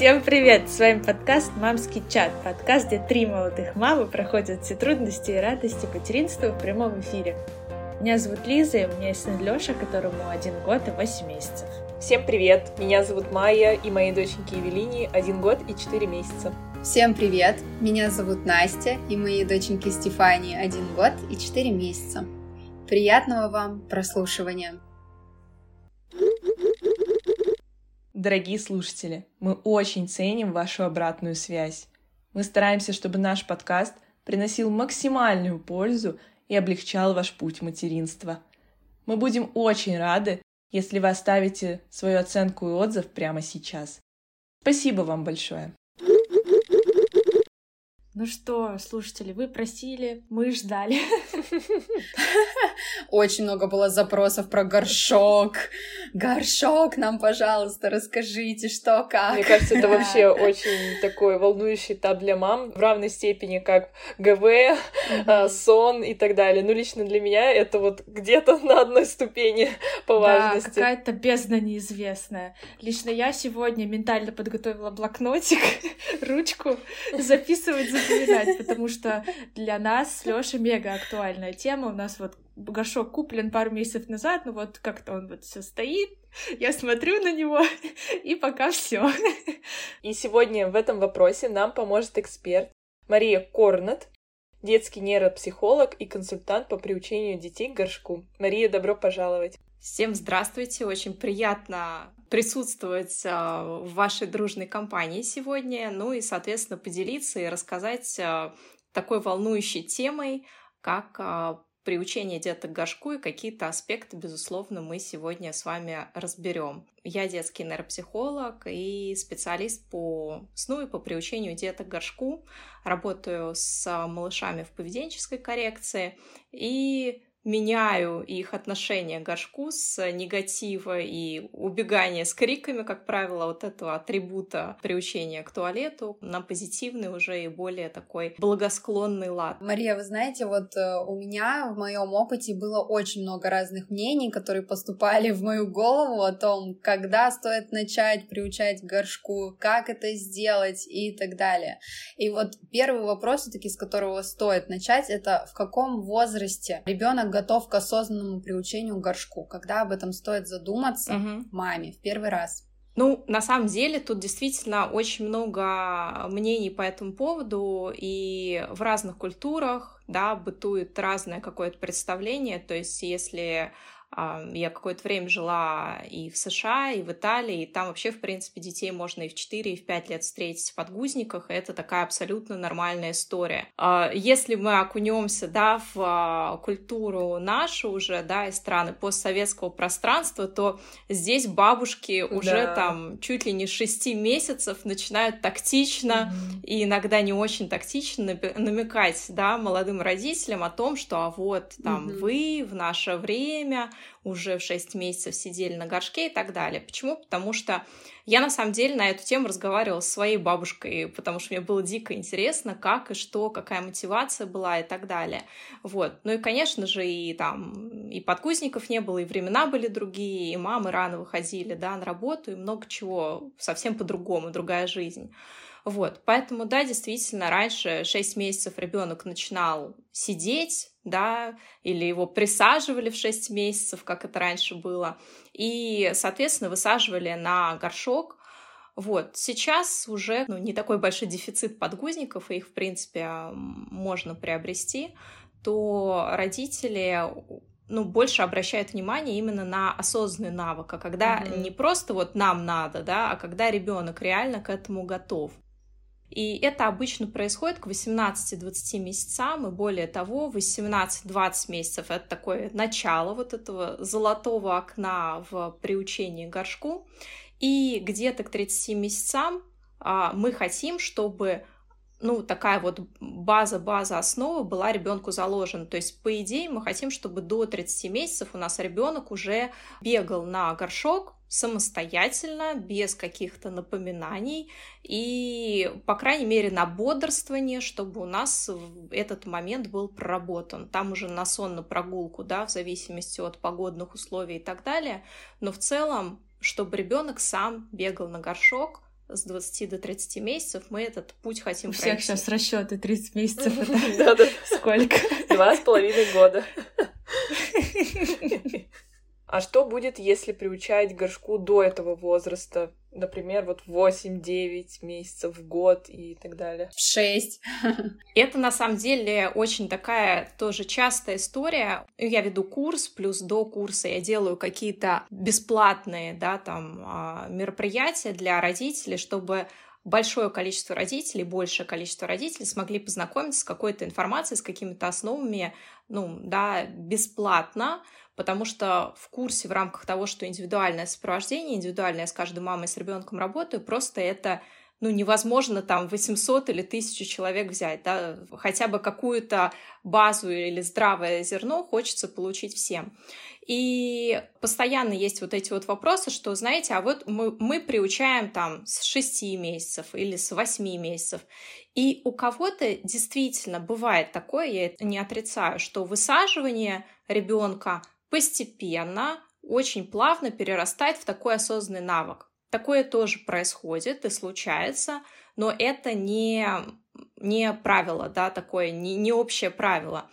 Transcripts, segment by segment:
Всем привет! С вами подкаст «Мамский чат». Подкаст, где три молодых мамы проходят все трудности и радости материнства в прямом эфире. Меня зовут Лиза, и у меня есть сын Лёша, которому один год и восемь месяцев. Всем привет! Меня зовут Майя, и моей доченьке Евелине один год и четыре месяца. Всем привет! Меня зовут Настя, и моей доченьке Стефании один год и четыре месяца. Приятного вам прослушивания! Дорогие слушатели, мы очень ценим вашу обратную связь. Мы стараемся, чтобы наш подкаст приносил максимальную пользу и облегчал ваш путь материнства. Мы будем очень рады, если вы оставите свою оценку и отзыв прямо сейчас. Спасибо вам большое. Ну что, слушатели, вы просили, мы ждали. Очень много было запросов про горшок. Горшок нам, пожалуйста, расскажите, что, как. Мне кажется, это вообще очень такой волнующий этап для мам в равной степени, как ГВ, а, сон и так далее. Ну, лично для меня это вот где-то на одной ступени по важности. Да, какая-то бездна неизвестная. Лично я сегодня ментально подготовила блокнотик, ручку, записывать запоминать, потому что для нас с Лёшей мега актуальная тема. У нас вот горшок куплен пару месяцев назад, ну вот как-то он вот все стоит, я смотрю на него, и пока все. И сегодня в этом вопросе нам поможет эксперт Мария Корнет, детский нейропсихолог и консультант по приучению детей к горшку. Мария, добро пожаловать! Всем здравствуйте! Очень приятно присутствовать а, в вашей дружной компании сегодня, ну и, соответственно, поделиться и рассказать а, такой волнующей темой, как а, приучение деток к горшку и какие-то аспекты, безусловно, мы сегодня с вами разберем. Я детский нейропсихолог и специалист по сну и по приучению деток к горшку. Работаю с малышами в поведенческой коррекции и меняю их отношение к горшку с негатива и убегания с криками, как правило, вот этого атрибута приучения к туалету на позитивный уже и более такой благосклонный лад. Мария, вы знаете, вот э, у меня в моем опыте было очень много разных мнений, которые поступали в мою голову о том, когда стоит начать приучать к горшку, как это сделать и так далее. И вот первый вопрос, все-таки, с которого стоит начать, это в каком возрасте ребенок готов к осознанному приучению к горшку, когда об этом стоит задуматься угу. маме в первый раз. Ну, на самом деле, тут действительно очень много мнений по этому поводу, и в разных культурах, да, бытует разное какое-то представление, то есть если я какое-то время жила и в США, и в Италии, и там вообще, в принципе, детей можно и в 4, и в 5 лет встретить в подгузниках, это такая абсолютно нормальная история. А, если мы окунемся, да, в а, культуру нашу уже, да, и страны постсоветского пространства, то здесь бабушки уже да. там чуть ли не 6 месяцев начинают тактично mm-hmm. и иногда не очень тактично намекать, да, молодым родителям о том, что а вот там mm-hmm. вы в наше время уже в 6 месяцев сидели на горшке и так далее. Почему? Потому что я на самом деле на эту тему разговаривала с своей бабушкой, потому что мне было дико интересно, как и что, какая мотивация была и так далее. Вот. Ну и, конечно же, и там и подгузников не было, и времена были другие, и мамы рано выходили, да, на работу, и много чего совсем по-другому, другая жизнь. Вот, поэтому, да, действительно, раньше 6 месяцев ребенок начинал сидеть, да, или его присаживали в 6 месяцев, как это раньше было, и, соответственно, высаживали на горшок, вот, сейчас уже ну, не такой большой дефицит подгузников, и их, в принципе, можно приобрести, то родители ну, больше обращают внимание именно на осознанный навык, а когда mm-hmm. не просто вот нам надо, да, а когда ребенок реально к этому готов. И это обычно происходит к 18-20 месяцам, и более того, 18-20 месяцев — это такое начало вот этого золотого окна в приучении горшку. И где-то к 30 месяцам а, мы хотим, чтобы ну, такая вот база-база основа была ребенку заложена. То есть, по идее, мы хотим, чтобы до 30 месяцев у нас ребенок уже бегал на горшок, самостоятельно, без каких-то напоминаний и, по крайней мере, на бодрствование, чтобы у нас этот момент был проработан. Там уже на сон, на прогулку, да, в зависимости от погодных условий и так далее. Но в целом, чтобы ребенок сам бегал на горшок, с 20 до 30 месяцев мы этот путь хотим У пройти. всех сейчас расчеты 30 месяцев. Сколько? Два с половиной года. А что будет, если приучать горшку до этого возраста? Например, вот 8-9 месяцев в год и так далее. В 6. Это на самом деле очень такая тоже частая история. Я веду курс, плюс до курса я делаю какие-то бесплатные да, там, а, мероприятия для родителей, чтобы большое количество родителей, большее количество родителей смогли познакомиться с какой-то информацией, с какими-то основами, ну, да, бесплатно, потому что в курсе в рамках того, что индивидуальное сопровождение, индивидуальное с каждой мамой с ребенком работаю, просто это ну, невозможно там 800 или 1000 человек взять, да, хотя бы какую-то базу или здравое зерно хочется получить всем. И постоянно есть вот эти вот вопросы, что, знаете, а вот мы, мы приучаем там с 6 месяцев или с 8 месяцев. И у кого-то действительно бывает такое, я это не отрицаю, что высаживание ребенка постепенно, очень плавно перерастает в такой осознанный навык. Такое тоже происходит и случается, но это не, не правило, да, такое, не, не общее правило.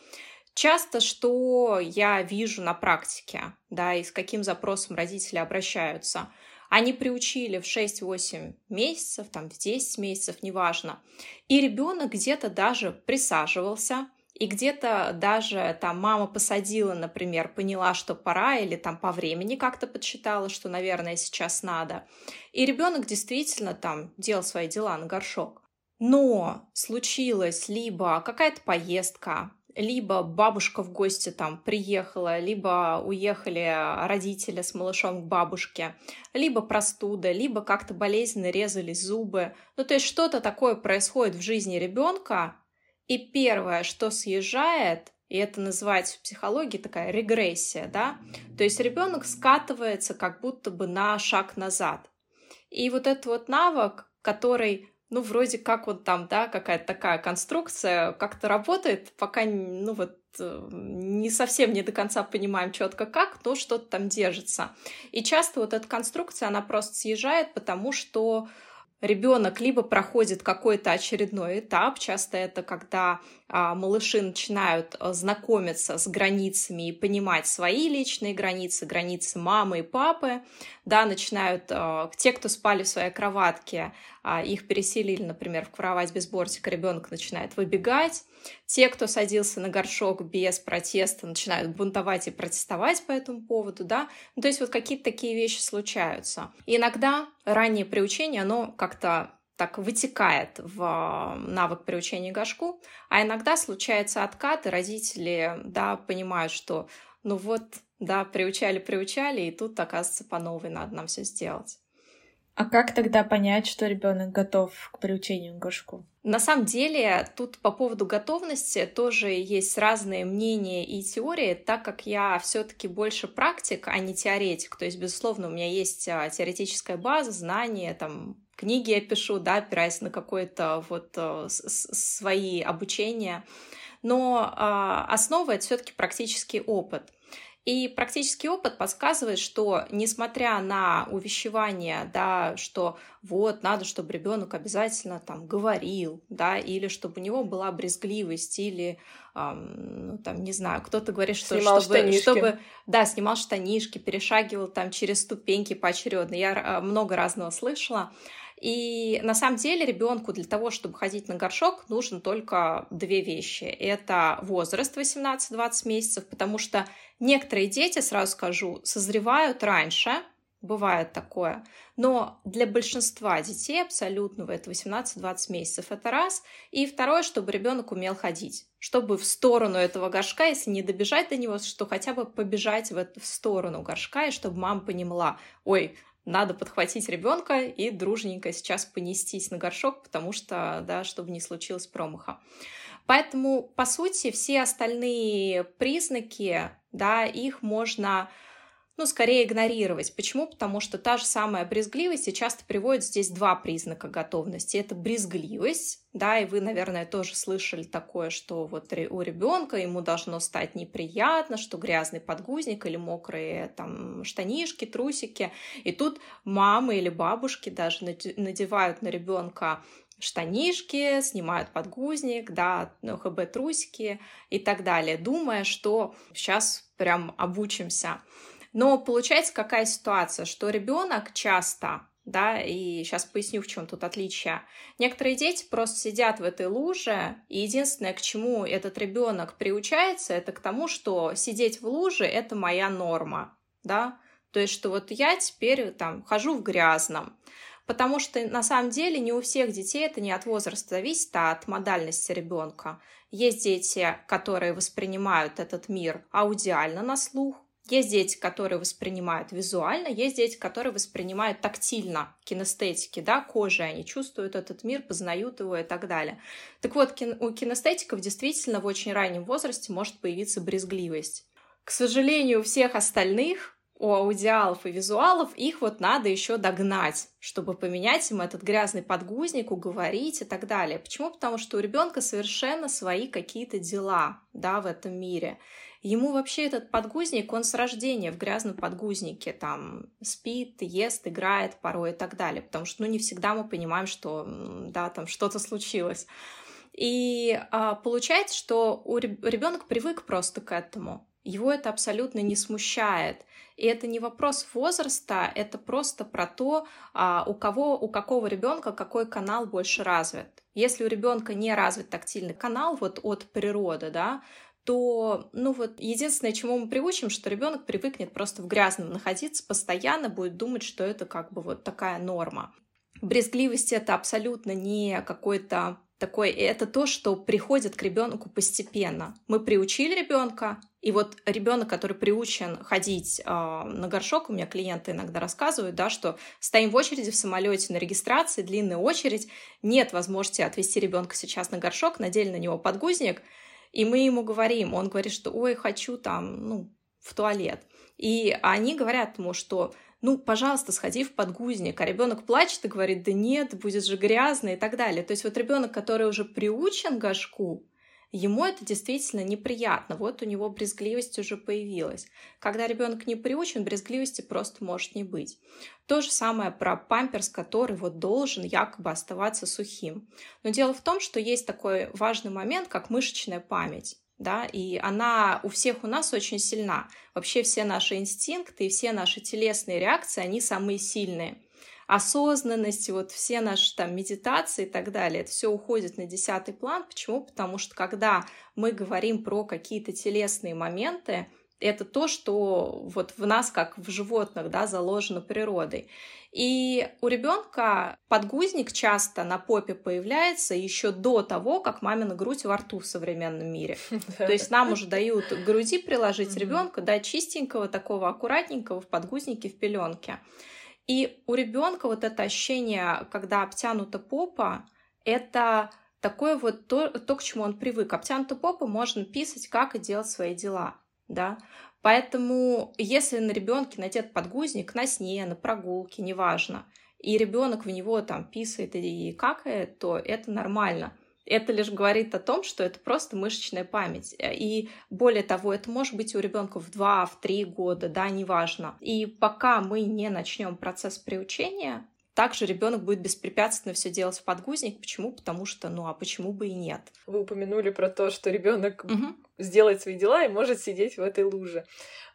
Часто, что я вижу на практике, да, и с каким запросом родители обращаются, они приучили в 6-8 месяцев, там, в 10 месяцев, неважно, и ребенок где-то даже присаживался, и где-то даже там мама посадила, например, поняла, что пора, или там по времени как-то подсчитала, что, наверное, сейчас надо. И ребенок действительно там делал свои дела на горшок. Но случилась либо какая-то поездка, либо бабушка в гости там приехала, либо уехали родители с малышом к бабушке, либо простуда, либо как-то болезненно резались зубы. Ну, то есть что-то такое происходит в жизни ребенка, и первое, что съезжает, и это называется в психологии такая регрессия, да, то есть ребенок скатывается как будто бы на шаг назад. И вот этот вот навык, который, ну, вроде как вот там, да, какая-то такая конструкция как-то работает, пока, ну, вот э, не совсем не до конца понимаем четко как, но что-то там держится. И часто вот эта конструкция, она просто съезжает, потому что ребенок либо проходит какой-то очередной этап, часто это когда малыши начинают а, знакомиться с границами и понимать свои личные границы, границы мамы и папы, да, начинают, а, те, кто спали в своей кроватке, а, их переселили, например, в кровать без бортика, ребенок начинает выбегать, те, кто садился на горшок без протеста, начинают бунтовать и протестовать по этому поводу, да. Ну, то есть вот какие-то такие вещи случаются. Иногда раннее приучение, оно как-то так вытекает в навык приучения горшку, а иногда случается откат, и родители, да, понимают, что ну вот, да, приучали, приучали, и тут, оказывается, по новой надо нам все сделать. А как тогда понять, что ребенок готов к приучению к горшку? На самом деле, тут по поводу готовности тоже есть разные мнения и теории, так как я все-таки больше практик, а не теоретик. То есть, безусловно, у меня есть а, теоретическая база, знания, там, книги я пишу, да, опираясь на какое-то вот а, свои обучения. Но э, основа это все-таки практический опыт. И практический опыт подсказывает, что несмотря на увещевание, да, что вот надо, чтобы ребенок обязательно там говорил, да, или чтобы у него была брезгливость, или эм, ну, там, не знаю, кто-то говорит, что снимал чтобы, штанишки. чтобы, да, снимал штанишки, перешагивал там через ступеньки поочередно. Я э, много разного слышала. И на самом деле ребенку для того, чтобы ходить на горшок, нужно только две вещи. Это возраст 18-20 месяцев, потому что некоторые дети, сразу скажу, созревают раньше, бывает такое, но для большинства детей абсолютного это 18-20 месяцев, это раз. И второе, чтобы ребенок умел ходить, чтобы в сторону этого горшка, если не добежать до него, что хотя бы побежать в, эту, в сторону горшка, и чтобы мама понимала, ой, надо подхватить ребенка и дружненько сейчас понестись на горшок, потому что, да, чтобы не случилось промаха. Поэтому, по сути, все остальные признаки, да, их можно ну, скорее игнорировать. Почему? Потому что та же самая брезгливость и часто приводит здесь два признака готовности. Это брезгливость, да, и вы, наверное, тоже слышали такое, что вот у ребенка ему должно стать неприятно, что грязный подгузник или мокрые там штанишки, трусики. И тут мамы или бабушки даже надевают на ребенка штанишки, снимают подгузник, да, ХБ трусики и так далее, думая, что сейчас прям обучимся. Но получается какая ситуация, что ребенок часто да, и сейчас поясню, в чем тут отличие. Некоторые дети просто сидят в этой луже, и единственное, к чему этот ребенок приучается, это к тому, что сидеть в луже это моя норма, да, то есть, что вот я теперь там хожу в грязном, потому что на самом деле не у всех детей это не от возраста зависит, а от модальности ребенка. Есть дети, которые воспринимают этот мир аудиально на слух, есть дети, которые воспринимают визуально, есть дети, которые воспринимают тактильно, кинестетики, да, кожей, они чувствуют этот мир, познают его и так далее. Так вот, у кинестетиков действительно в очень раннем возрасте может появиться брезгливость. К сожалению, у всех остальных у аудиалов и визуалов, их вот надо еще догнать, чтобы поменять им этот грязный подгузник, уговорить и так далее. Почему? Потому что у ребенка совершенно свои какие-то дела, да, в этом мире. Ему вообще этот подгузник, он с рождения в грязном подгузнике там спит, ест, играет порой и так далее, потому что, ну, не всегда мы понимаем, что, да, там что-то случилось. И а, получается, что у ребенок привык просто к этому. Его это абсолютно не смущает. И это не вопрос возраста, это просто про то, а, у кого, у какого ребенка какой канал больше развит. Если у ребенка не развит тактильный канал вот от природы, да, то, ну вот, единственное, чему мы приучим, что ребенок привыкнет просто в грязном находиться постоянно, будет думать, что это как бы вот такая норма. Брезгливость это абсолютно не какой-то такой, это то, что приходит к ребенку постепенно. Мы приучили ребенка, и вот ребенок, который приучен ходить э, на горшок, у меня клиенты иногда рассказывают, да, что стоим в очереди в самолете на регистрации, длинная очередь, нет возможности отвести ребенка сейчас на горшок, надели на него подгузник, и мы ему говорим, он говорит, что ой, хочу там, ну, в туалет. И они говорят ему, что ну, пожалуйста, сходи в подгузник, а ребенок плачет и говорит, да нет, будет же грязно и так далее. То есть вот ребенок, который уже приучен горшку, ему это действительно неприятно. Вот у него брезгливость уже появилась. Когда ребенок не приучен, брезгливости просто может не быть. То же самое про памперс, который вот должен якобы оставаться сухим. Но дело в том, что есть такой важный момент, как мышечная память да, и она у всех у нас очень сильна. Вообще все наши инстинкты и все наши телесные реакции, они самые сильные осознанность, вот все наши там медитации и так далее, это все уходит на десятый план. Почему? Потому что когда мы говорим про какие-то телесные моменты, это то, что вот в нас, как в животных, да, заложено природой. И у ребенка подгузник часто на попе появляется еще до того, как мамина грудь во рту в современном мире. То есть нам уже дают к груди приложить ребенка, да, чистенького, такого аккуратненького в подгузнике, в пеленке. И у ребенка вот это ощущение, когда обтянута попа, это такое вот то, то, к чему он привык. Обтянута попа можно писать, как и делать свои дела, да. Поэтому, если на ребенке надет подгузник на сне, на прогулке, неважно, и ребенок в него там писает и какает, то это нормально. Это лишь говорит о том, что это просто мышечная память. И более того, это может быть у ребенка в 2, в 3 года, да, неважно. И пока мы не начнем процесс приучения, также ребенок будет беспрепятственно все делать в подгузник. Почему? Потому что, ну а почему бы и нет? Вы упомянули про то, что ребенок угу. сделает свои дела и может сидеть в этой луже.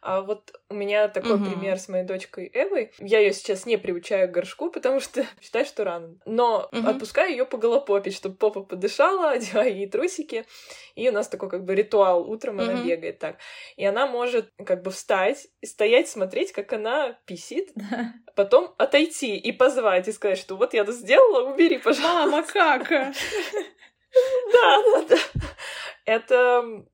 А вот у меня такой угу. пример с моей дочкой Эвой. Я ее сейчас не приучаю к горшку, потому что считаю, что рано. Но угу. отпускаю ее по голопопить, чтобы попа подышала, одеваю ей трусики. И у нас такой как бы ритуал. Утром угу. она бегает так. И она может как бы встать и стоять, смотреть, как она писит, потом отойти и позвать, и сказать, что вот я это сделала, убери, пожалуйста. Мама, как? Да, да, да. Это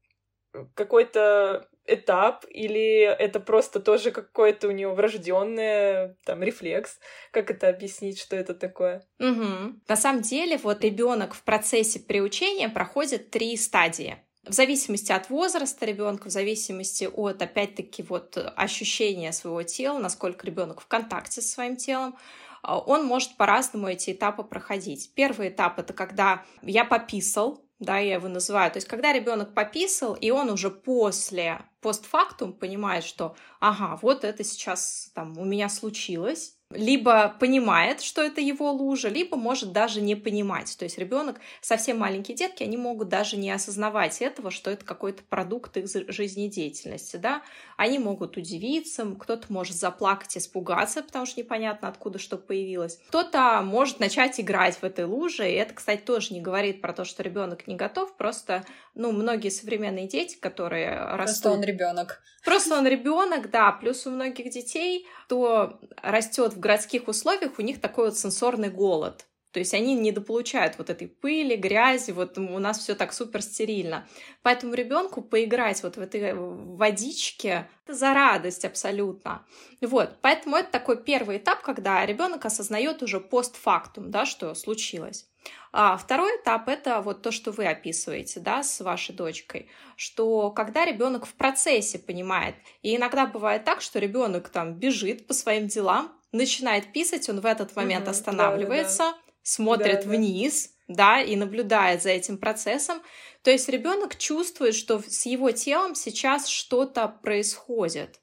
какой-то этап, или это просто тоже какой-то у нее врожденный там рефлекс? Как это объяснить, что это такое? Угу. На самом деле, вот ребенок в процессе приучения проходит три стадии. в зависимости от возраста ребенка, в зависимости от, опять-таки, вот ощущения своего тела, насколько ребенок в контакте со своим телом, он может по-разному эти этапы проходить. Первый этап это когда я пописал, да, я его называю. То есть, когда ребенок пописал, и он уже после постфактум понимает, что, ага, вот это сейчас там у меня случилось, либо понимает, что это его лужа, либо может даже не понимать. То есть ребенок, совсем маленькие детки, они могут даже не осознавать этого, что это какой-то продукт их жизнедеятельности. Да? Они могут удивиться, кто-то может заплакать, испугаться, потому что непонятно, откуда что появилось. Кто-то может начать играть в этой луже, и это, кстати, тоже не говорит про то, что ребенок не готов, просто, ну, многие современные дети, которые растут... Просто он ребенок. Просто он ребенок, да. Плюс у многих детей, кто растет в городских условиях, у них такой вот сенсорный голод. То есть они недополучают вот этой пыли, грязи, вот у нас все так супер стерильно. Поэтому ребенку поиграть вот в этой водичке это за радость абсолютно. Вот, поэтому это такой первый этап, когда ребенок осознает уже постфактум, да, что случилось. А второй этап это вот то, что вы описываете, да, с вашей дочкой, что когда ребенок в процессе понимает, и иногда бывает так, что ребенок там бежит по своим делам, начинает писать, он в этот момент угу, останавливается, да, да. Смотрит да, вниз, да, и наблюдает за этим процессом. То есть ребенок чувствует, что с его телом сейчас что-то происходит.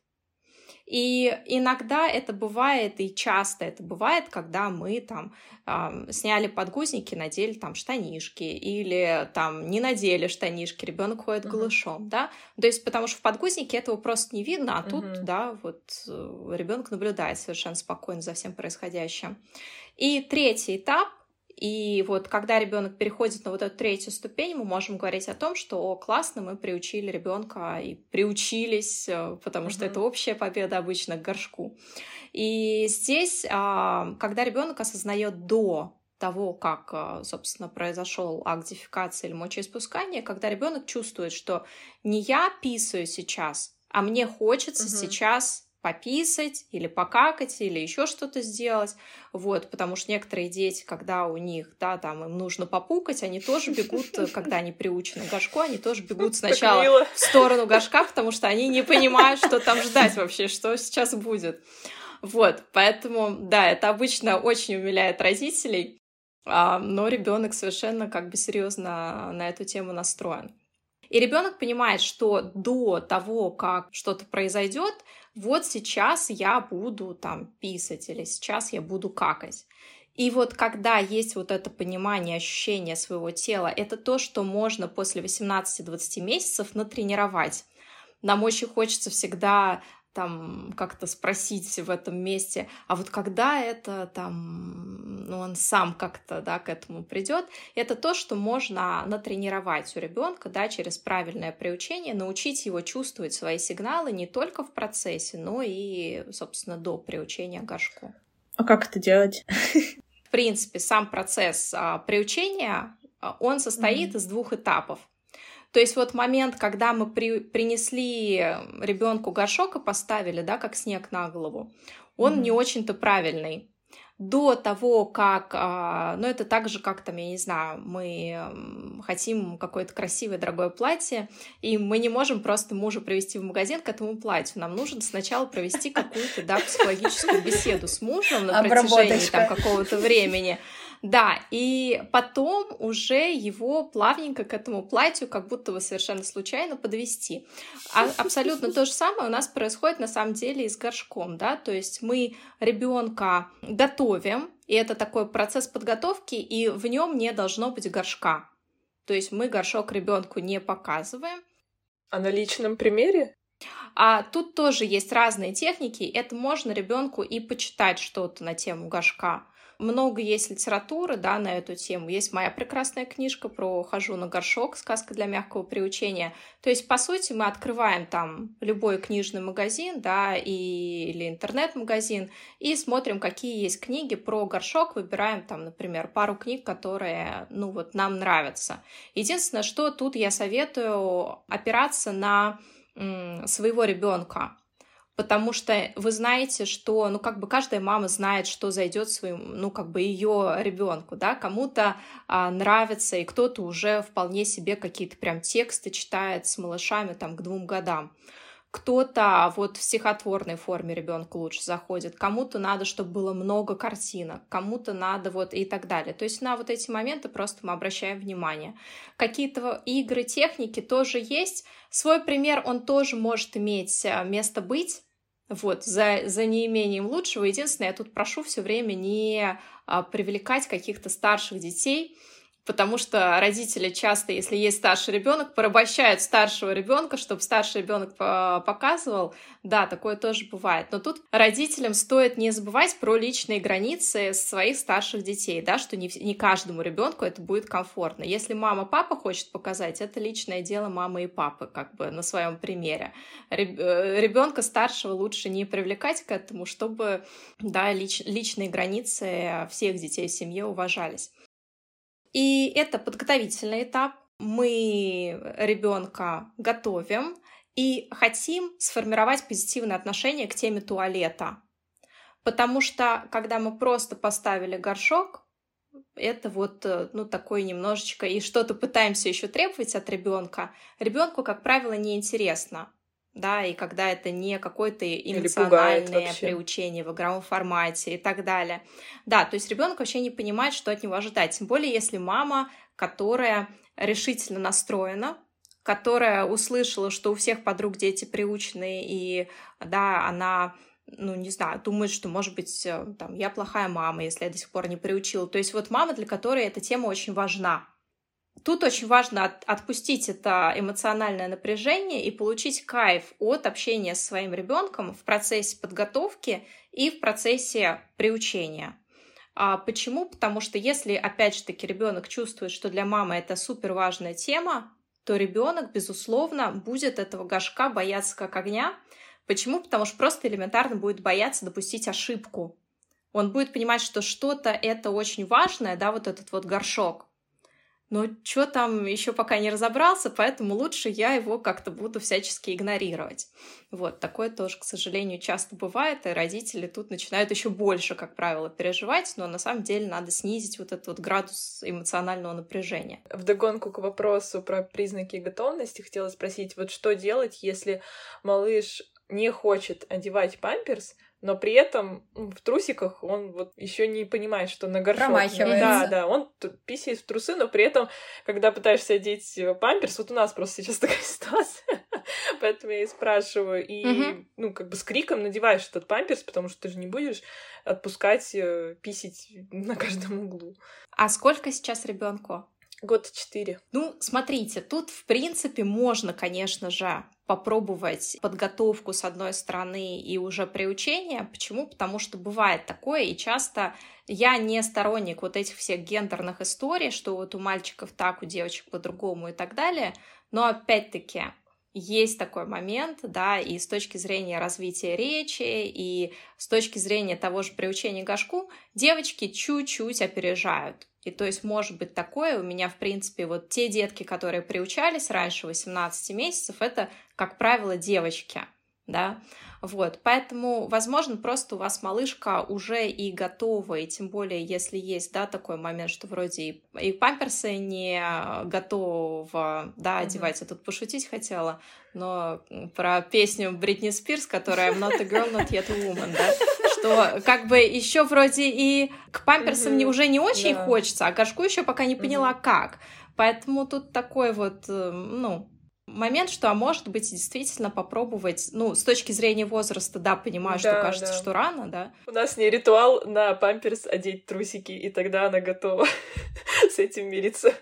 И иногда это бывает, и часто это бывает, когда мы там э, сняли подгузники, надели там штанишки, или там не надели штанишки, ребенок ходит uh-huh. голышом, да. То есть, потому что в подгузнике этого просто не видно, а uh-huh. тут, да, вот э, ребенок наблюдает совершенно спокойно за всем происходящим. И третий этап и вот когда ребенок переходит на вот эту третью ступень, мы можем говорить о том, что классно, мы приучили ребенка и приучились, э, потому mm-hmm. что это общая победа обычно к горшку. И здесь, а, когда ребенок осознает до того, как, э, собственно, произошел акт дефекации или мочеиспускания, когда ребенок чувствует, что не я писаю сейчас, а мне хочется угу. сейчас пописать или покакать или еще что-то сделать, вот, потому что некоторые дети, когда у них, да, там им нужно попукать, они тоже бегут, когда они приучены к горшку, они тоже бегут сначала в сторону горшка, потому что они не понимают, что там ждать вообще, что сейчас будет. Вот, поэтому, да, это обычно очень умиляет родителей, а, но ребенок совершенно как бы серьезно на эту тему настроен. И ребенок понимает, что до того, как что-то произойдет, вот сейчас я буду там писать или сейчас я буду какать. И вот когда есть вот это понимание, ощущение своего тела, это то, что можно после 18-20 месяцев натренировать. Нам очень хочется всегда там как-то спросить в этом месте, а вот когда это там, ну, он сам как-то, да, к этому придет, это то, что можно натренировать у ребенка, да, через правильное приучение, научить его чувствовать свои сигналы не только в процессе, но и, собственно, до приучения горшку. А как это делать? В принципе, сам процесс а, приучения, а, он состоит mm-hmm. из двух этапов. То есть вот момент, когда мы при, принесли ребенку горшок и поставили, да, как снег на голову, он mm-hmm. не очень-то правильный. До того, как, а, ну это так же, как там, я не знаю, мы хотим какое-то красивое, дорогое платье, и мы не можем просто мужа привести в магазин к этому платью. Нам нужно сначала провести какую-то, да, психологическую беседу с мужем на протяжении там какого-то времени. Да, и потом уже его плавненько к этому платью, как будто бы совершенно случайно подвести. А абсолютно то же самое у нас происходит на самом деле и с горшком, да, то есть мы ребенка готовим, и это такой процесс подготовки, и в нем не должно быть горшка. То есть мы горшок ребенку не показываем. А на личном примере? А тут тоже есть разные техники. Это можно ребенку и почитать что-то на тему горшка. Много есть литературы, да, на эту тему. Есть моя прекрасная книжка про «Хожу на горшок. Сказка для мягкого приучения». То есть, по сути, мы открываем там любой книжный магазин, да, и, или интернет-магазин, и смотрим, какие есть книги про горшок, выбираем там, например, пару книг, которые, ну вот, нам нравятся. Единственное, что тут я советую опираться на своего ребенка потому что вы знаете, что, ну, как бы каждая мама знает, что зайдет своему, ну, как бы ее ребенку, да, кому-то а, нравится, и кто-то уже вполне себе какие-то прям тексты читает с малышами там к двум годам. Кто-то вот в стихотворной форме ребенку лучше заходит, кому-то надо, чтобы было много картинок, кому-то надо вот и так далее. То есть на вот эти моменты просто мы обращаем внимание. Какие-то игры, техники тоже есть. Свой пример, он тоже может иметь а, место быть, вот, за, за неимением лучшего. Единственное, я тут прошу все время не а, привлекать каких-то старших детей, потому что родители часто, если есть старший ребенок, порабощают старшего ребенка, чтобы старший ребенок показывал. Да, такое тоже бывает. Но тут родителям стоит не забывать про личные границы своих старших детей, да, что не, не каждому ребенку это будет комфортно. Если мама, папа хочет показать, это личное дело мамы и папы, как бы на своем примере. Э, Ребенка старшего лучше не привлекать к этому, чтобы да, лич, личные границы всех детей в семье уважались. И это подготовительный этап. Мы ребенка готовим и хотим сформировать позитивное отношение к теме туалета. Потому что, когда мы просто поставили горшок, это вот, э, ну, такой немножечко, и что-то пытаемся еще требовать от ребенка, ребенку, как правило, неинтересно да, и когда это не какое-то эмоциональное приучение в игровом формате и так далее. Да, то есть ребенок вообще не понимает, что от него ожидать. Тем более, если мама, которая решительно настроена, которая услышала, что у всех подруг дети приучены, и да, она ну, не знаю, думает, что, может быть, э, там, я плохая мама, если я до сих пор не приучила. То есть вот мама, для которой эта тема очень важна. Тут очень важно от, отпустить это эмоциональное напряжение и получить кайф от общения с своим ребенком в процессе подготовки и в процессе приучения. А почему? Потому что если, опять же таки, ребенок чувствует, что для мамы это супер важная тема, то ребенок, безусловно, будет этого горшка бояться как огня. Почему? Потому что просто элементарно будет бояться допустить ошибку. Он будет понимать, что что-то это очень важное, да, вот этот вот горшок но что там еще пока не разобрался, поэтому лучше я его как-то буду всячески игнорировать. Вот, такое тоже, к сожалению, часто бывает, и родители тут начинают еще больше, как правило, переживать, но на самом деле надо снизить вот этот вот градус эмоционального напряжения. В догонку к вопросу про признаки готовности хотела спросить, вот что делать, если малыш не хочет одевать памперс, но при этом в трусиках он вот еще не понимает, что на горшок. Промахивается. Да, да, он писает в трусы, но при этом, когда пытаешься одеть э, памперс, вот у нас просто сейчас такая ситуация, поэтому я и спрашиваю, и, угу. ну, как бы с криком надеваешь этот памперс, потому что ты же не будешь отпускать э, писить на каждом углу. А сколько сейчас ребенку? Год четыре. Ну, смотрите, тут, в принципе, можно, конечно же, попробовать подготовку с одной стороны и уже приучение. Почему? Потому что бывает такое, и часто я не сторонник вот этих всех гендерных историй, что вот у мальчиков так, у девочек по-другому и так далее. Но опять-таки, есть такой момент, да, и с точки зрения развития речи, и с точки зрения того же приучения горшку, девочки чуть-чуть опережают. И то есть может быть такое, у меня, в принципе, вот те детки, которые приучались раньше 18 месяцев, это, как правило, девочки, да, вот, поэтому, возможно, просто у вас малышка уже и готова, и тем более, если есть, да, такой момент, что вроде и, и памперсы не готова, да, одевать, mm-hmm. я тут пошутить хотела, но про песню Бритни Спирс, которая I'm not a girl, not yet a woman, да, что как бы еще вроде и к памперсам mm-hmm. уже не очень хочется, а горшку еще пока не поняла mm-hmm. как. Поэтому тут такой вот, э, ну, момент, что, а может быть, действительно попробовать, ну, с точки зрения возраста, да, понимаю, да, что кажется, да. что рано, да. У нас не ритуал на памперс одеть трусики, и тогда она готова с этим мириться.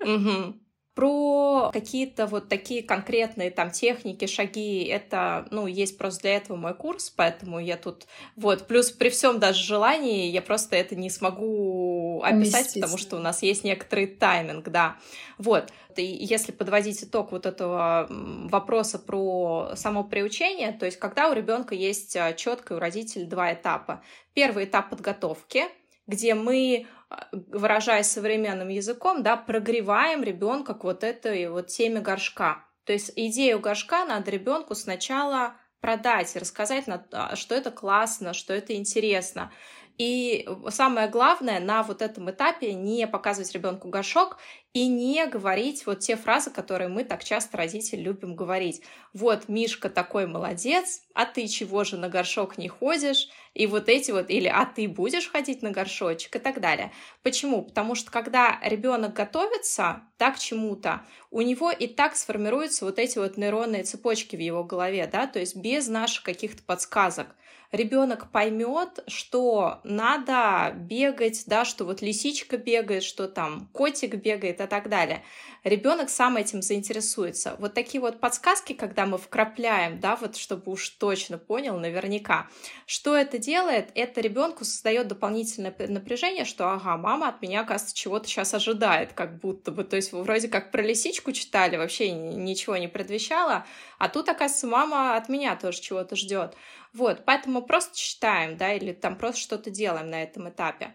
Угу. Про какие-то вот такие конкретные там техники, шаги, это, ну, есть просто для этого мой курс, поэтому я тут, вот, плюс при всем даже желании я просто это не смогу описать, потому что у нас есть некоторый тайминг, да. Вот, и если подводить итог вот этого вопроса про само приучение, то есть когда у ребенка есть а, четко у родителей два этапа. Первый этап подготовки, где мы выражаясь современным языком, да, прогреваем ребенка к вот этой вот теме горшка. То есть идею горшка надо ребенку сначала продать, рассказать, а, что это классно, что это интересно. И самое главное на вот этом этапе не показывать ребенку горшок и не говорить вот те фразы, которые мы так часто родители любим говорить. Вот, Мишка такой молодец, а ты чего же на горшок не ходишь? И вот эти вот, или а ты будешь ходить на горшочек и так далее. Почему? Потому что когда ребенок готовится да, к чему-то, у него и так сформируются вот эти вот нейронные цепочки в его голове, да, то есть без наших каких-то подсказок ребенок поймет, что надо бегать, да, что вот лисичка бегает, что там котик бегает и так далее. Ребенок сам этим заинтересуется. Вот такие вот подсказки, когда мы вкрапляем, да, вот чтобы уж точно понял наверняка, что это делает, это ребенку создает дополнительное напряжение, что ага, мама от меня, кажется, чего-то сейчас ожидает, как будто бы, то есть вы вроде как про лисичку читали, вообще ничего не предвещало, а тут, оказывается, мама от меня тоже чего-то ждет. Вот, поэтому просто читаем, да, или там просто что-то делаем на этом этапе.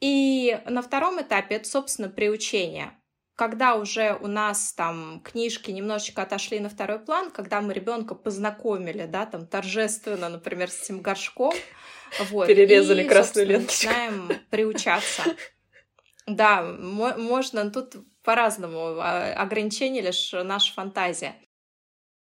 И на втором этапе это, собственно, приучение. Когда уже у нас там книжки немножечко отошли на второй план, когда мы ребенка познакомили, да, там торжественно, например, с этим горшком, вот, перерезали и, красную ленту, начинаем приучаться. Да, можно тут по-разному, а, ограничение лишь наша фантазия.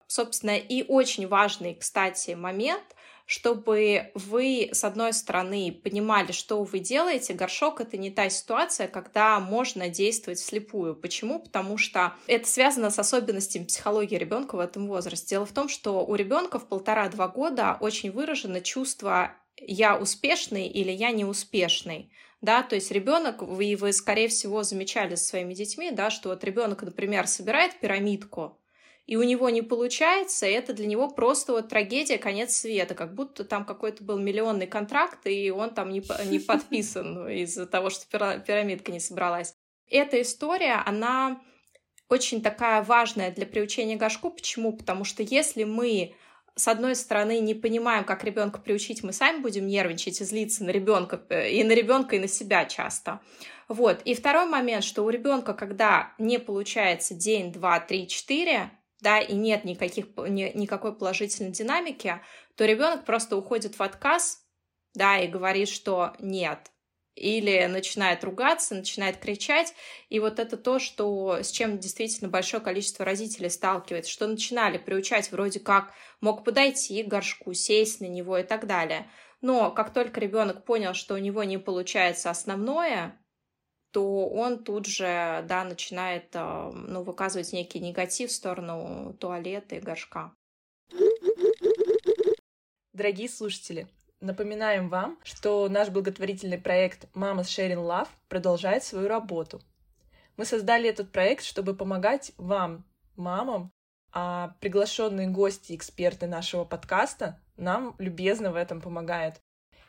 Собственно, и очень важный, кстати, момент — чтобы вы, с одной стороны, понимали, что вы делаете. Горшок — это не та ситуация, когда можно действовать вслепую. Почему? Потому что это связано с особенностями психологии ребенка в этом возрасте. Дело в том, что у ребенка в полтора-два года очень выражено чувство «я успешный» или «я неуспешный» да, то есть ребенок, вы, вы, скорее всего, замечали со своими детьми, да, что вот ребенок, например, собирает пирамидку, и у него не получается, и это для него просто вот трагедия, конец света, как будто там какой-то был миллионный контракт, и он там не, не подписан из-за того, что пирамидка не собралась. Эта история, она очень такая важная для приучения горшку. Почему? Потому что если мы с одной стороны, не понимаем, как ребенка приучить, мы сами будем нервничать и злиться на ребенка, э, и на ребенка, и на себя часто. Вот. И второй момент, что у ребенка, когда не получается день, два, три, четыре, да, и нет никаких, ни, никакой положительной динамики, то ребенок просто уходит в отказ, да, и говорит, что нет, или начинает ругаться, начинает кричать. И вот это то, что, с чем действительно большое количество родителей сталкивается, что начинали приучать вроде как мог подойти к горшку, сесть на него и так далее. Но как только ребенок понял, что у него не получается основное, то он тут же, да, начинает, а, ну, выказывать некий негатив в сторону туалета и горшка. Дорогие слушатели, напоминаем вам, что наш благотворительный проект «Мама Sharing Love» продолжает свою работу. Мы создали этот проект, чтобы помогать вам, мамам, а приглашенные гости, эксперты нашего подкаста нам любезно в этом помогают.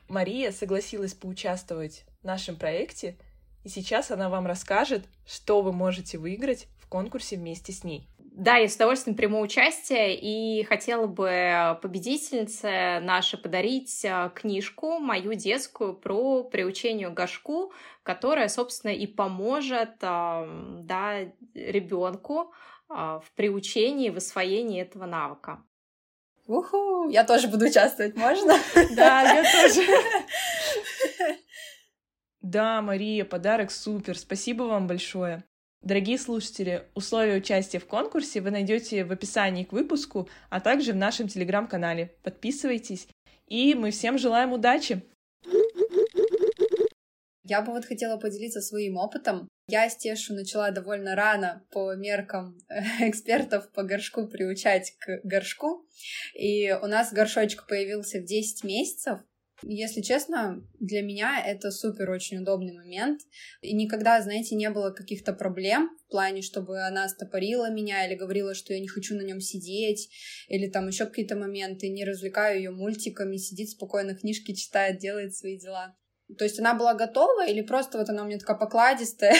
Мария согласилась поучаствовать в нашем проекте — и сейчас она вам расскажет, что вы можете выиграть в конкурсе вместе с ней. Да, я с удовольствием приму участие и хотела бы победительнице нашей подарить э, книжку, мою детскую, про приучение к горшку, которая, собственно, и поможет да, ребенку а, в приучении, в освоении этого навыка. Уху! Я тоже буду участвовать, можно? Да, я тоже. Да, Мария, подарок супер. Спасибо вам большое. Дорогие слушатели, условия участия в конкурсе вы найдете в описании к выпуску, а также в нашем телеграм-канале. Подписывайтесь, и мы всем желаем удачи! Я бы вот хотела поделиться своим опытом. Я Стешу начала довольно рано по меркам экспертов по горшку приучать к горшку. И у нас горшочек появился в 10 месяцев. Если честно, для меня это супер очень удобный момент. И никогда, знаете, не было каких-то проблем в плане, чтобы она стопорила меня или говорила, что я не хочу на нем сидеть, или там еще какие-то моменты, не развлекаю ее мультиками, сидит спокойно, книжки читает, делает свои дела. То есть она была готова или просто вот она у меня такая покладистая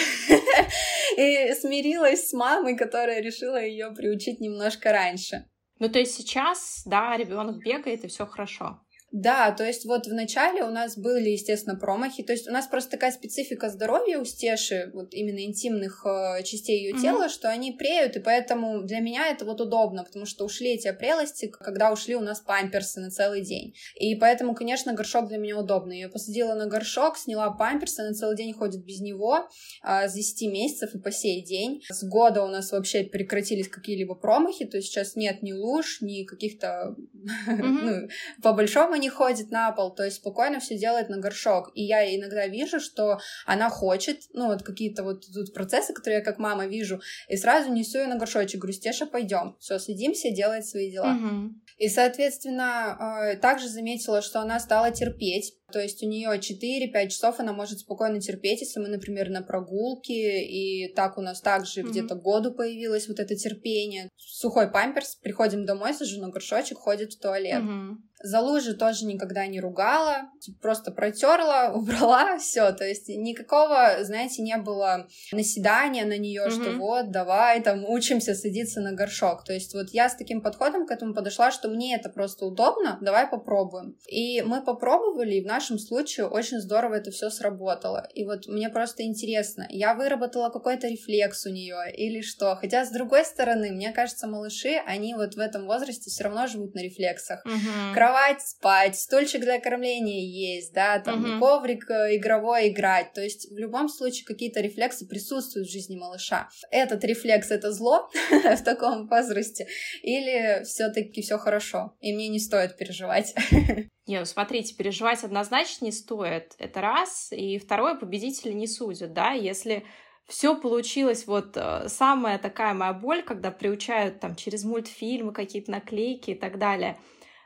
и смирилась с мамой, которая решила ее приучить немножко раньше. Ну, то есть сейчас, да, ребенок бегает, и все хорошо. Да, то есть вот в начале у нас были, естественно, промахи. То есть у нас просто такая специфика здоровья у Стеши, вот именно интимных э, частей ее mm-hmm. тела, что они преют, и поэтому для меня это вот удобно, потому что ушли эти опрелости, когда ушли у нас памперсы на целый день. И поэтому, конечно, горшок для меня удобный. Я посадила на горшок, сняла памперсы, на целый день ходит без него э, с 10 месяцев и по сей день. С года у нас вообще прекратились какие-либо промахи, то есть сейчас нет ни луж, ни каких-то, mm-hmm. ну, по большому не ходит на пол, то есть спокойно все делает на горшок. И я иногда вижу, что она хочет, ну, вот какие-то вот тут процессы, которые я как мама вижу, и сразу несу ее на горшочек, говорю, Стеша, пойдем, все, садимся, делает свои дела. Угу. И, соответственно, э, также заметила, что она стала терпеть. То есть у нее 4-5 часов она может спокойно терпеть, если мы, например, на прогулке, и так у нас также mm-hmm. где-то году появилось вот это терпение. Сухой памперс, приходим домой, сажу на горшочек, ходит в туалет. Mm-hmm. За лужи тоже никогда не ругала, типа, просто протерла, убрала, все. То есть никакого, знаете, не было наседания на нее, mm-hmm. что вот, давай, там, учимся садиться на горшок. То есть вот я с таким подходом к этому подошла, что мне это просто удобно, давай попробуем. И мы попробовали, и в нашем случае очень здорово это все сработало. И вот мне просто интересно, я выработала какой-то рефлекс у нее или что? Хотя, с другой стороны, мне кажется, малыши, они вот в этом возрасте все равно живут на рефлексах. Mm-hmm. Кровать спать, стульчик для кормления есть, да, там mm-hmm. коврик э, игровой играть. То есть в любом случае какие-то рефлексы присутствуют в жизни малыша. Этот рефлекс это зло в таком возрасте или все-таки все хорошо, и мне не стоит переживать. Не, ну смотрите, переживать однозначно не стоит. Это раз. И второе, победители не судят, да, если все получилось, вот э, самая такая моя боль, когда приучают там через мультфильмы какие-то наклейки и так далее.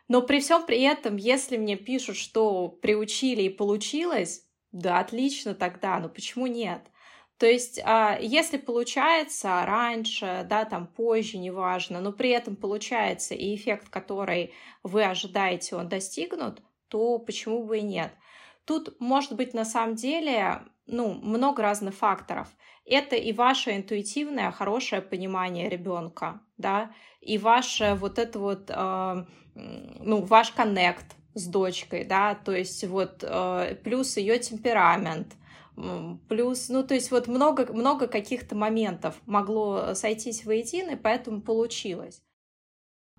Но при всем при этом, если мне пишут, что приучили и получилось, да, отлично тогда, но почему нет? То есть, а, если получается раньше, да, там позже, неважно, но при этом получается и эффект, который вы ожидаете, он достигнут, то почему бы и нет? Тут может быть на самом деле ну, много разных факторов. Это и ваше интуитивное, хорошее понимание ребенка, да, и ваше вот это вот, э, ну, ваш коннект с дочкой, да, то есть вот э, плюс ее темперамент, Плюс, ну, то есть вот много, много каких-то моментов могло сойтись воедино, и поэтому получилось.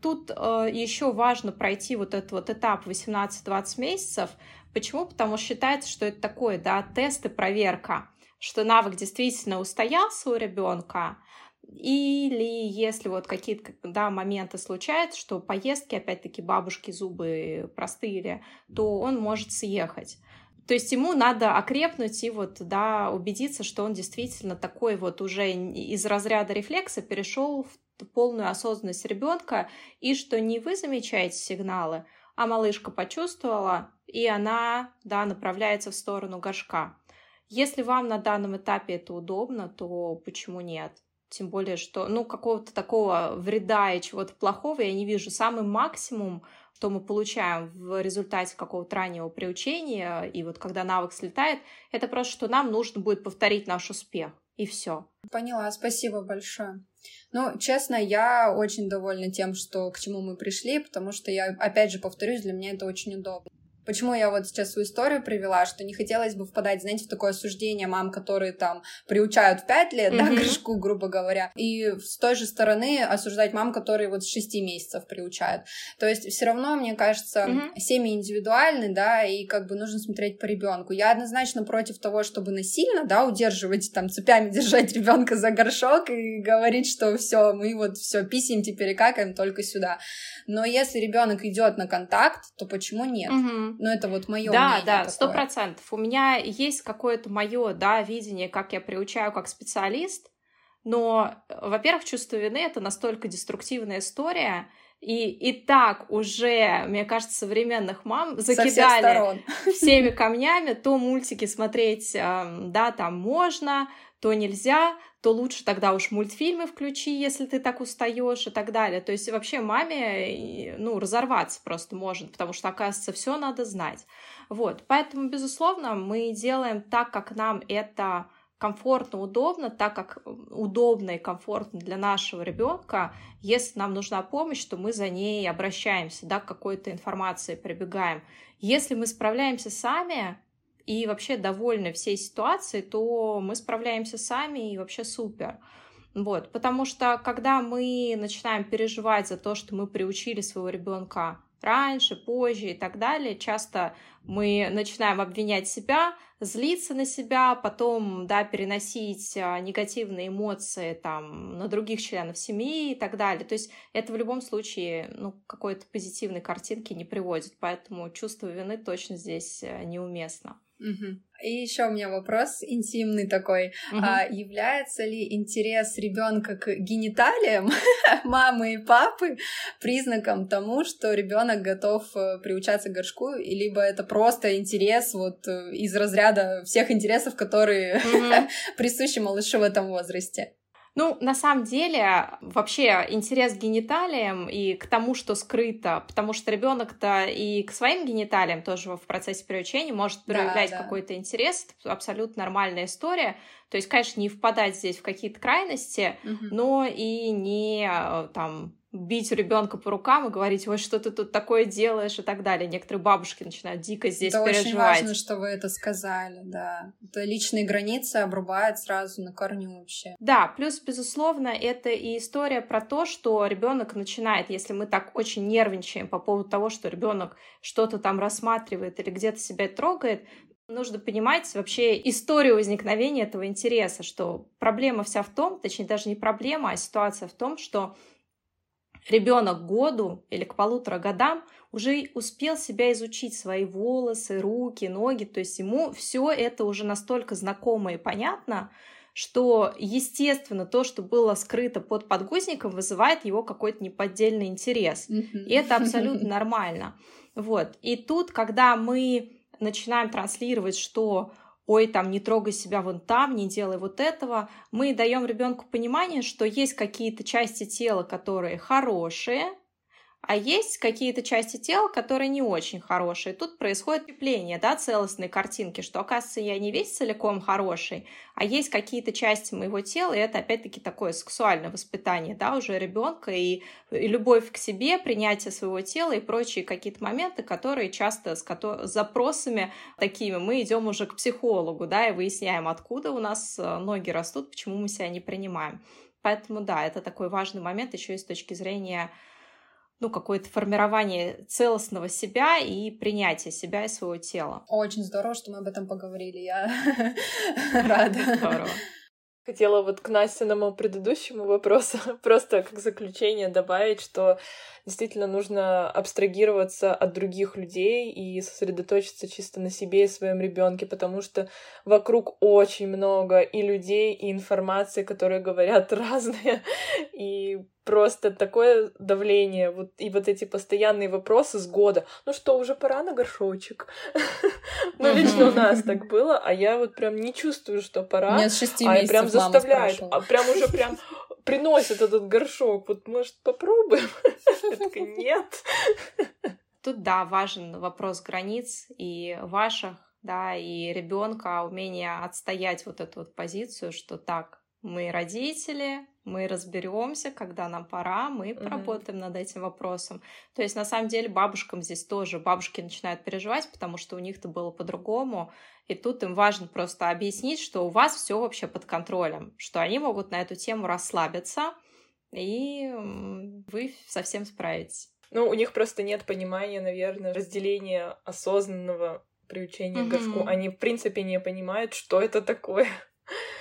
Тут э, еще важно пройти вот этот вот этап 18-20 месяцев. Почему? Потому что считается, что это такое, да, тест и проверка, что навык действительно устоялся у ребенка, или если вот какие-то да, моменты случаются, что поездки, опять-таки, бабушки зубы простыли, то он может съехать. То есть ему надо окрепнуть и вот, да, убедиться, что он действительно такой вот уже из разряда рефлекса перешел в полную осознанность ребенка, и что не вы замечаете сигналы, а малышка почувствовала, и она, да, направляется в сторону горшка. Если вам на данном этапе это удобно, то почему нет? Тем более, что, ну, какого-то такого вреда и чего-то плохого я не вижу. Самый максимум что мы получаем в результате какого-то раннего приучения, и вот когда навык слетает, это просто, что нам нужно будет повторить наш успех, и все. Поняла, спасибо большое. Ну, честно, я очень довольна тем, что к чему мы пришли, потому что я, опять же, повторюсь, для меня это очень удобно. Почему я вот сейчас свою историю привела, что не хотелось бы впадать, знаете, в такое осуждение мам, которые там приучают в 5 лет, mm-hmm. да, горшку, грубо говоря, и с той же стороны осуждать мам, которые вот с 6 месяцев приучают. То есть все равно, мне кажется, mm-hmm. семьи индивидуальны, да, и как бы нужно смотреть по ребенку. Я однозначно против того, чтобы насильно, да, удерживать там цепями держать ребенка за горшок и говорить, что все, мы вот все писем теперь и какаем только сюда. Но если ребенок идет на контакт, то почему нет? Но это вот мое да, мнение. Да, да, сто процентов. У меня есть какое-то мое, да, видение, как я приучаю как специалист, но, во-первых, чувство вины — это настолько деструктивная история, и, и так уже, мне кажется, современных мам закидали всеми камнями, то мультики смотреть, да, там можно, то нельзя, то лучше тогда уж мультфильмы включи, если ты так устаешь и так далее. То есть вообще маме, ну, разорваться просто может, потому что, оказывается, все надо знать. Вот, поэтому, безусловно, мы делаем так, как нам это комфортно, удобно, так как удобно и комфортно для нашего ребенка, если нам нужна помощь, то мы за ней обращаемся, да, к какой-то информации прибегаем. Если мы справляемся сами и вообще довольны всей ситуацией, то мы справляемся сами и вообще супер. Вот, потому что когда мы начинаем переживать за то, что мы приучили своего ребенка раньше, позже и так далее, часто мы начинаем обвинять себя, злиться на себя, потом, да, переносить а, негативные эмоции там на других членов семьи и так далее. То есть это в любом случае, ну, какой-то позитивной картинки не приводит, поэтому чувство вины точно здесь э, неуместно. Угу. И еще у меня вопрос интимный такой. Угу. А, является ли интерес ребенка к гениталиям мамы и папы признаком тому, что ребенок готов э, приучаться к горшку, либо это просто интерес вот э, из разряда всех интересов, которые угу. присущи малышу в этом возрасте? Ну, на самом деле, вообще интерес к гениталиям и к тому, что скрыто, потому что ребенок-то и к своим гениталиям тоже в процессе приучения может проявлять да, да. какой-то интерес, это абсолютно нормальная история. То есть, конечно, не впадать здесь в какие-то крайности, угу. но и не э, там бить ребенка по рукам и говорить, ой, что ты тут такое делаешь и так далее. Некоторые бабушки начинают дико здесь это переживать. очень важно, что вы это сказали, да. Это личные границы обрубают сразу на корню вообще. Да, плюс, безусловно, это и история про то, что ребенок начинает, если мы так очень нервничаем по поводу того, что ребенок что-то там рассматривает или где-то себя трогает, Нужно понимать вообще историю возникновения этого интереса, что проблема вся в том, точнее даже не проблема, а ситуация в том, что Ребенок к году или к полутора годам уже успел себя изучить, свои волосы, руки, ноги, то есть ему все это уже настолько знакомо и понятно, что, естественно, то, что было скрыто под подгузником, вызывает его какой-то неподдельный интерес. И это абсолютно нормально. Вот. И тут, когда мы начинаем транслировать, что ой, там, не трогай себя вон там, не делай вот этого, мы даем ребенку понимание, что есть какие-то части тела, которые хорошие, а есть какие-то части тела, которые не очень хорошие. Тут происходит крепление, да, целостной картинки, что, оказывается, я не весь целиком хороший, а есть какие-то части моего тела, и это, опять-таки, такое сексуальное воспитание, да, уже ребенка, и, и любовь к себе, принятие своего тела и прочие какие-то моменты, которые часто с, с запросами такими мы идем уже к психологу, да, и выясняем, откуда у нас э, ноги растут, почему мы себя не принимаем. Поэтому, да, это такой важный момент еще и с точки зрения ну, какое-то формирование целостного себя и принятие себя и своего тела. Очень здорово, что мы об этом поговорили. Я рада. Здорово. Хотела вот к Настиному предыдущему вопросу просто как заключение добавить, что действительно нужно абстрагироваться от других людей и сосредоточиться чисто на себе и своем ребенке, потому что вокруг очень много и людей, и информации, которые говорят разные, и просто такое давление, вот и вот эти постоянные вопросы с года. Ну что, уже пора на горшочек? Ну, лично у нас так было, а я вот прям не чувствую, что пора. Нет, шести а прям заставляет, а прям уже прям приносит этот горшок. Вот, может, попробуем? Я такая, нет. Тут, да, важен вопрос границ и ваших, да, и ребенка, умение отстоять вот эту вот позицию, что так, мы родители, мы разберемся, когда нам пора, мы mm-hmm. поработаем над этим вопросом. То есть, на самом деле, бабушкам здесь тоже, бабушки начинают переживать, потому что у них-то было по-другому, и тут им важно просто объяснить, что у вас все вообще под контролем, что они могут на эту тему расслабиться, и вы совсем справитесь. Ну, у них просто нет понимания, наверное, разделения осознанного приучения mm-hmm. к горшку. Они, в принципе, не понимают, что это такое.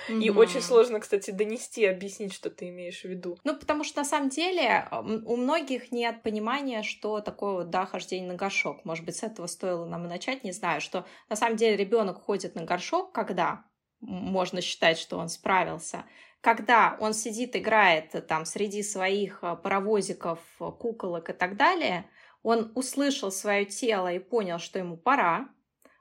Mm-hmm. И очень сложно, кстати, донести, объяснить, что ты имеешь в виду. Ну, потому что на самом деле у многих нет понимания, что такое вот, да, хождение на горшок. Может быть, с этого стоило нам и начать, не знаю, что на самом деле ребенок ходит на горшок, когда можно считать, что он справился, когда он сидит, играет э, там среди своих э, паровозиков, э, куколок и так далее, он услышал свое тело и понял, что ему пора,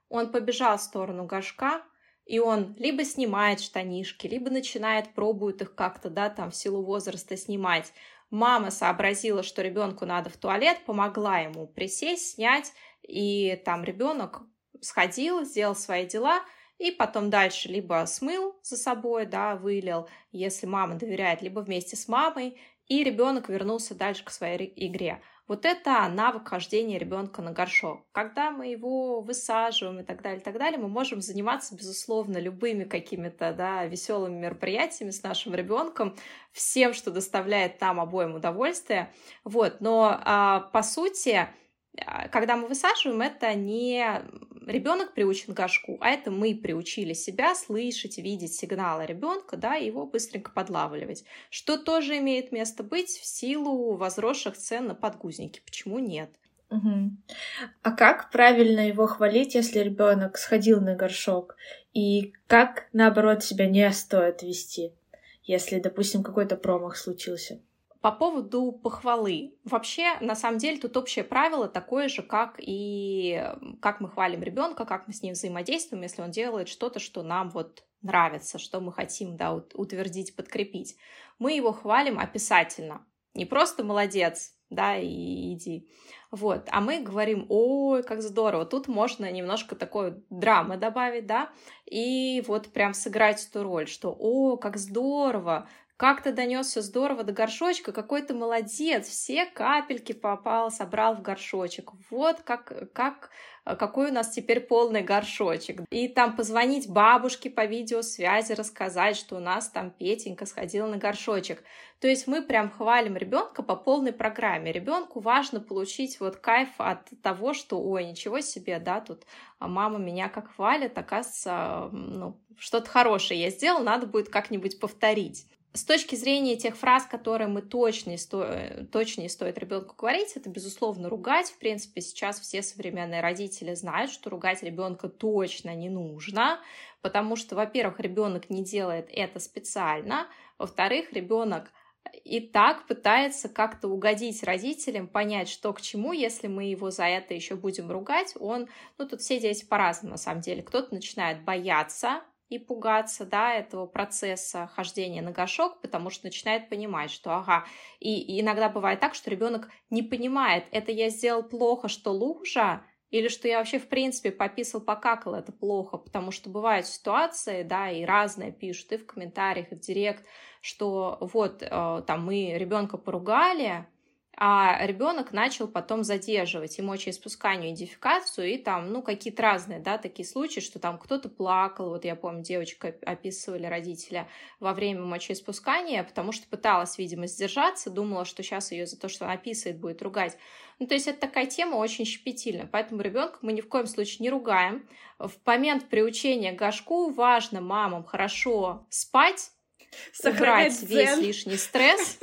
он побежал в сторону горшка, и он либо снимает штанишки, либо начинает, пробует их как-то, да, там, в силу возраста снимать. Мама сообразила, что ребенку надо в туалет, помогла ему присесть, снять, и там ребенок сходил, сделал свои дела, и потом дальше либо смыл за собой, да, вылил, если мама доверяет, либо вместе с мамой, и ребенок вернулся дальше к своей игре. Вот это навык хождения ребенка на горшок. Когда мы его высаживаем и так далее, и так далее, мы можем заниматься, безусловно, любыми какими-то да, веселыми мероприятиями с нашим ребенком, всем, что доставляет нам обоим удовольствие. Вот. Но а, по сути, когда мы высаживаем, это не ребенок приучен к горшку, а это мы приучили себя слышать, видеть сигналы ребенка, да, и его быстренько подлавливать, что тоже имеет место быть в силу возросших цен на подгузники. Почему нет? А как правильно его хвалить, если ребенок сходил на горшок? И как, наоборот, себя не стоит вести, если, допустим, какой-то промах случился? По поводу похвалы. Вообще, на самом деле, тут общее правило такое же, как и как мы хвалим ребенка, как мы с ним взаимодействуем, если он делает что-то, что нам вот нравится, что мы хотим да, утвердить, подкрепить. Мы его хвалим описательно. Не просто молодец, да, и иди. Вот, а мы говорим, ой, как здорово, тут можно немножко такой драмы добавить, да, и вот прям сыграть эту роль, что, о, как здорово, как ты донесся здорово до горшочка, какой ты молодец, все капельки попал, собрал в горшочек. Вот как, как, какой у нас теперь полный горшочек. И там позвонить бабушке по видеосвязи, рассказать, что у нас там Петенька сходила на горшочек. То есть мы прям хвалим ребенка по полной программе. Ребенку важно получить вот кайф от того, что, ой, ничего себе, да, тут мама меня как хвалит, оказывается, ну, что-то хорошее я сделал, надо будет как-нибудь повторить. С точки зрения тех фраз, которые мы точно, сто... точно стоит ребенку говорить, это, безусловно, ругать. В принципе, сейчас все современные родители знают, что ругать ребенка точно не нужно, потому что, во-первых, ребенок не делает это специально, во-вторых, ребенок и так пытается как-то угодить родителям, понять, что к чему, если мы его за это еще будем ругать, он, ну тут все дети по-разному на самом деле, кто-то начинает бояться и пугаться, да, этого процесса хождения на горшок, потому что начинает понимать, что, ага, и, и иногда бывает так, что ребенок не понимает, это я сделал плохо, что лужа, или что я вообще, в принципе, пописал, покакал, это плохо, потому что бывают ситуации, да, и разные пишут и в комментариях, и в директ, что вот, э, там, мы ребенка поругали, а ребенок начал потом задерживать и мочеиспусканию, и дефекацию, и там, ну, какие-то разные, да, такие случаи, что там кто-то плакал, вот я помню, девочка описывали родителя во время мочеиспускания, потому что пыталась, видимо, сдержаться, думала, что сейчас ее за то, что она писает, будет ругать. Ну, то есть это такая тема очень щепетильная, поэтому ребенка мы ни в коем случае не ругаем. В момент приучения к горшку важно мамам хорошо спать, Сохранять убрать весь лишний стресс,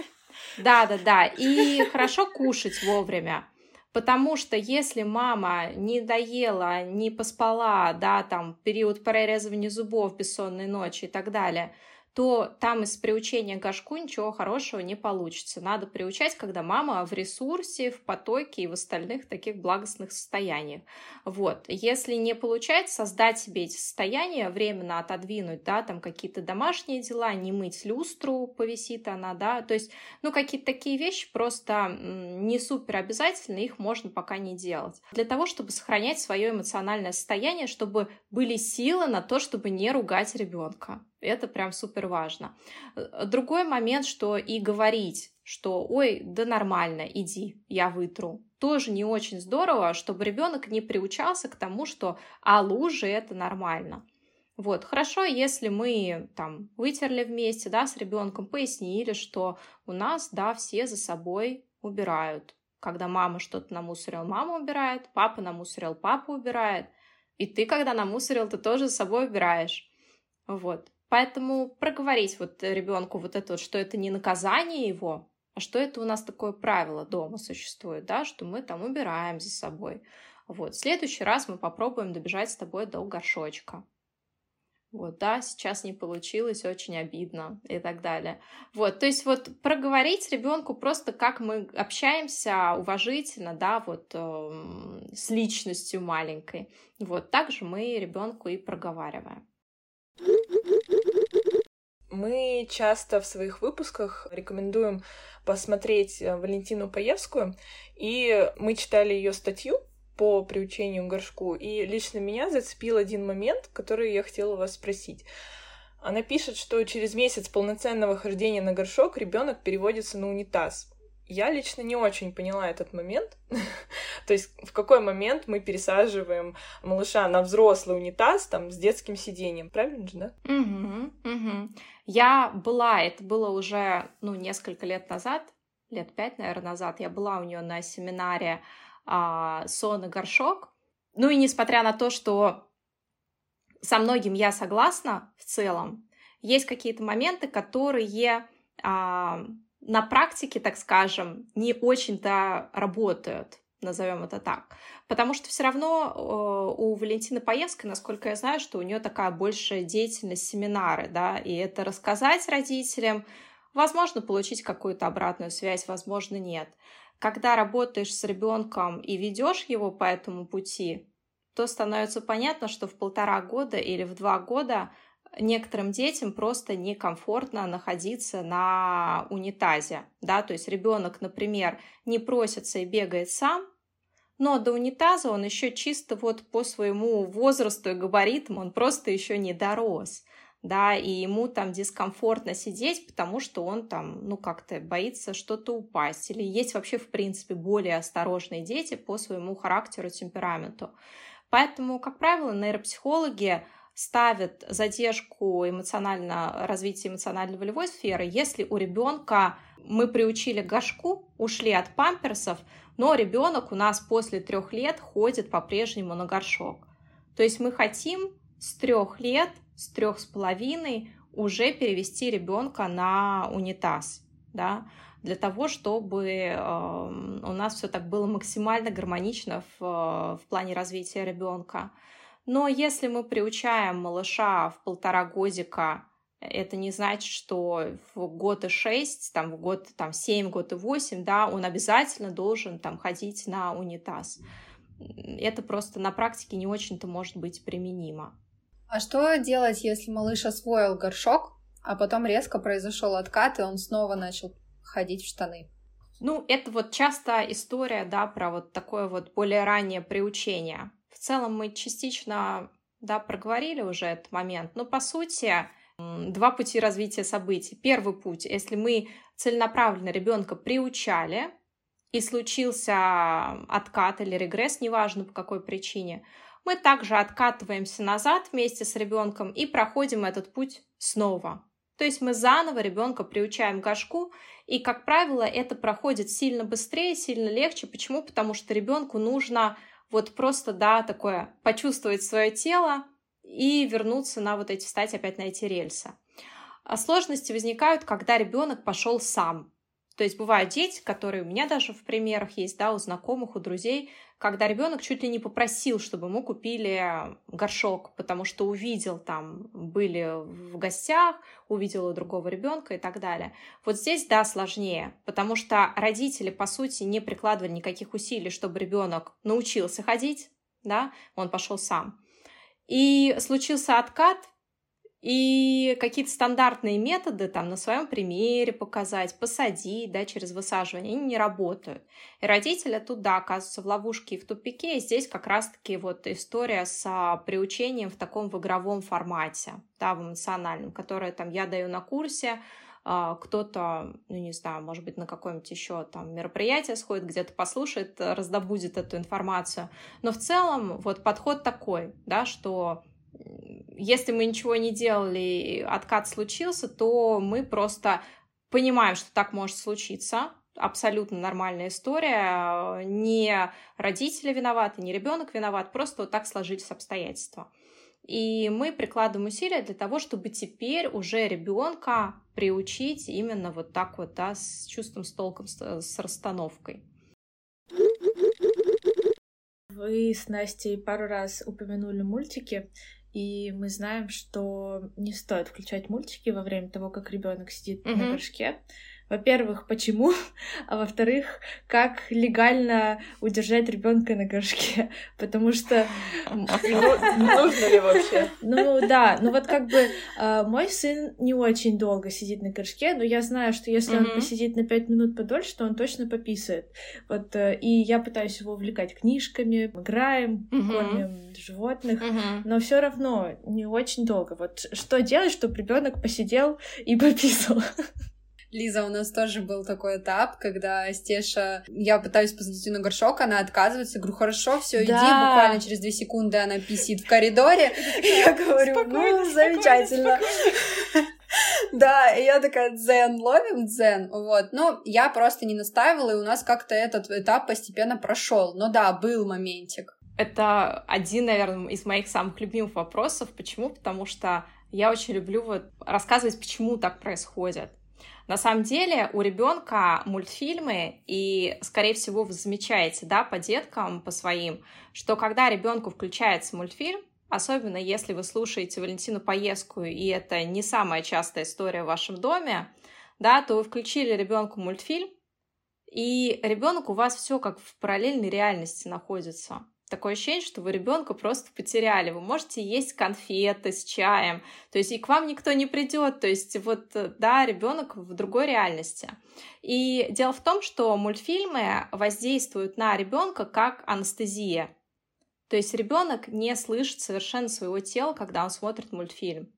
да, да, да. И хорошо кушать вовремя. Потому что если мама не доела, не поспала, да, там, период прорезывания зубов, бессонной ночи и так далее, то там из приучения горшку ничего хорошего не получится. Надо приучать, когда мама в ресурсе, в потоке и в остальных таких благостных состояниях. Вот. Если не получается создать себе эти состояния, временно отодвинуть, да, там какие-то домашние дела, не мыть люстру, повисит она, да, то есть, ну, какие-то такие вещи просто не супер обязательно, их можно пока не делать. Для того, чтобы сохранять свое эмоциональное состояние, чтобы были силы на то, чтобы не ругать ребенка. Это прям супер важно. Э, другой момент, что и говорить, что ой, да нормально, иди, я вытру. Тоже не очень здорово, чтобы ребенок не приучался к тому, что а лужи это нормально. Вот, хорошо, если мы там вытерли вместе, да, с ребенком, пояснили, что у нас, да, все за собой убирают. Когда мама что-то намусорил, мама убирает, папа намусорил, папа убирает. И ты, когда намусорил, ты тоже за собой убираешь. Вот. Поэтому проговорить вот ребенку вот это вот, что это не наказание его, а что это у нас такое правило дома существует, да, что мы там убираем за собой. Вот, в следующий раз мы попробуем добежать с тобой до горшочка. Вот, да, сейчас не получилось, очень обидно и так далее. Вот, то есть вот проговорить ребенку просто, как мы общаемся уважительно, да, вот э, с личностью маленькой. Вот, так же мы ребенку и проговариваем. Мы часто в своих выпусках рекомендуем посмотреть э, Валентину Паевскую, и мы читали ее статью по приучению к горшку. И лично меня зацепил один момент, который я хотела вас спросить. Она пишет, что через месяц полноценного хождения на горшок ребенок переводится на унитаз. Я лично не очень поняла этот момент. То есть в какой момент мы пересаживаем малыша на взрослый унитаз там с детским сиденьем, правильно же, да? Угу, угу. Я была, это было уже ну несколько лет назад, лет пять, наверное, назад. Я была у нее на семинаре а, сон и горшок. Ну и несмотря на то, что со многим я согласна в целом, есть какие-то моменты, которые а, на практике, так скажем, не очень-то работают, назовем это так. Потому что все равно э, у Валентины Паевской, насколько я знаю, что у нее такая большая деятельность семинары, да, и это рассказать родителям, возможно, получить какую-то обратную связь, возможно, нет. Когда работаешь с ребенком и ведешь его по этому пути, то становится понятно, что в полтора года или в два года некоторым детям просто некомфортно находиться на унитазе, да, то есть ребенок, например, не просится и бегает сам, но до унитаза он еще чисто вот по своему возрасту и габаритам он просто еще не дорос, да, и ему там дискомфортно сидеть, потому что он там, ну, как-то боится что-то упасть, или есть вообще, в принципе, более осторожные дети по своему характеру, темпераменту. Поэтому, как правило, нейропсихологи ставят задержку эмоционально, развития эмоционально-волевой сферы, если у ребенка мы приучили горшку, ушли от памперсов, но ребенок у нас после трех лет ходит по-прежнему на горшок. То есть мы хотим с трех лет, с трех с половиной уже перевести ребенка на унитаз, да, для того, чтобы э, у нас все так было максимально гармонично в, в плане развития ребенка. Но если мы приучаем малыша в полтора годика, это не значит, что в год и шесть, там, в год там, семь, год и восемь, да, он обязательно должен там, ходить на унитаз. Это просто на практике не очень-то может быть применимо. А что делать, если малыш освоил горшок, а потом резко произошел откат, и он снова начал ходить в штаны? Ну, это вот часто история, да, про вот такое вот более раннее приучение. В целом мы частично, да, проговорили уже этот момент, но по сути два пути развития событий. Первый путь, если мы целенаправленно ребенка приучали, и случился откат или регресс, неважно по какой причине, мы также откатываемся назад вместе с ребенком и проходим этот путь снова. То есть мы заново ребенка приучаем к горшку, и, как правило, это проходит сильно быстрее, сильно легче. Почему? Потому что ребенку нужно вот просто, да, такое, почувствовать свое тело и вернуться на вот эти, стать опять на эти рельсы. А сложности возникают, когда ребенок пошел сам. То есть бывают дети, которые у меня даже в примерах есть, да, у знакомых, у друзей, когда ребенок чуть ли не попросил, чтобы ему купили горшок, потому что увидел там, были в гостях, увидел у другого ребенка и так далее. Вот здесь, да, сложнее, потому что родители, по сути, не прикладывали никаких усилий, чтобы ребенок научился ходить, да, он пошел сам. И случился откат, и какие-то стандартные методы там на своем примере показать, посадить, да, через высаживание, они не работают. И родители тут, да, оказываются в ловушке и в тупике. И здесь как раз-таки вот история с приучением в таком в игровом формате, да, в эмоциональном, которое там я даю на курсе, а, кто-то, ну не знаю, может быть, на какое-нибудь еще там мероприятие сходит, где-то послушает, раздобудет эту информацию. Но в целом вот подход такой, да, что если мы ничего не делали, откат случился, то мы просто понимаем, что так может случиться, абсолютно нормальная история. Не родители виноваты, не ребенок виноват, просто вот так сложились обстоятельства. И мы прикладываем усилия для того, чтобы теперь уже ребенка приучить именно вот так вот, да, с чувством, с толком, с расстановкой. Вы с Настей пару раз упомянули мультики. И мы знаем, что не стоит включать мультики во время того, как ребенок сидит mm-hmm. на горшке. Во-первых, почему? А во-вторых, как легально удержать ребенка на горшке? Потому что... Нужно ли вообще? Ну да, ну вот как бы а, мой сын не очень долго сидит на горшке, но я знаю, что если он посидит на пять минут подольше, то он точно пописает. Вот, э, и я пытаюсь его увлекать книжками, играем, кормим животных, но все равно не очень долго. Вот что делать, чтобы ребенок посидел и пописал? Лиза, у нас тоже был такой этап, когда Стеша, я пытаюсь посадить ее на горшок, она отказывается, говорю, хорошо, все, иди, буквально через две секунды она писит в коридоре, я говорю, ну, замечательно. Да, и я такая, дзен, ловим дзен, вот. Но я просто не настаивала, и у нас как-то этот этап постепенно прошел. Но да, был моментик. Это один, наверное, из моих самых любимых вопросов. Почему? Потому что я очень люблю вот рассказывать, почему так происходит. На самом деле у ребенка мультфильмы, и, скорее всего, вы замечаете, да, по деткам, по своим, что когда ребенку включается мультфильм, особенно если вы слушаете Валентину Поездку, и это не самая частая история в вашем доме, да, то вы включили ребенку мультфильм, и ребенок у вас все как в параллельной реальности находится такое ощущение, что вы ребенка просто потеряли. Вы можете есть конфеты с чаем, то есть и к вам никто не придет, то есть вот, да, ребенок в другой реальности. И дело в том, что мультфильмы воздействуют на ребенка как анестезия. То есть ребенок не слышит совершенно своего тела, когда он смотрит мультфильм.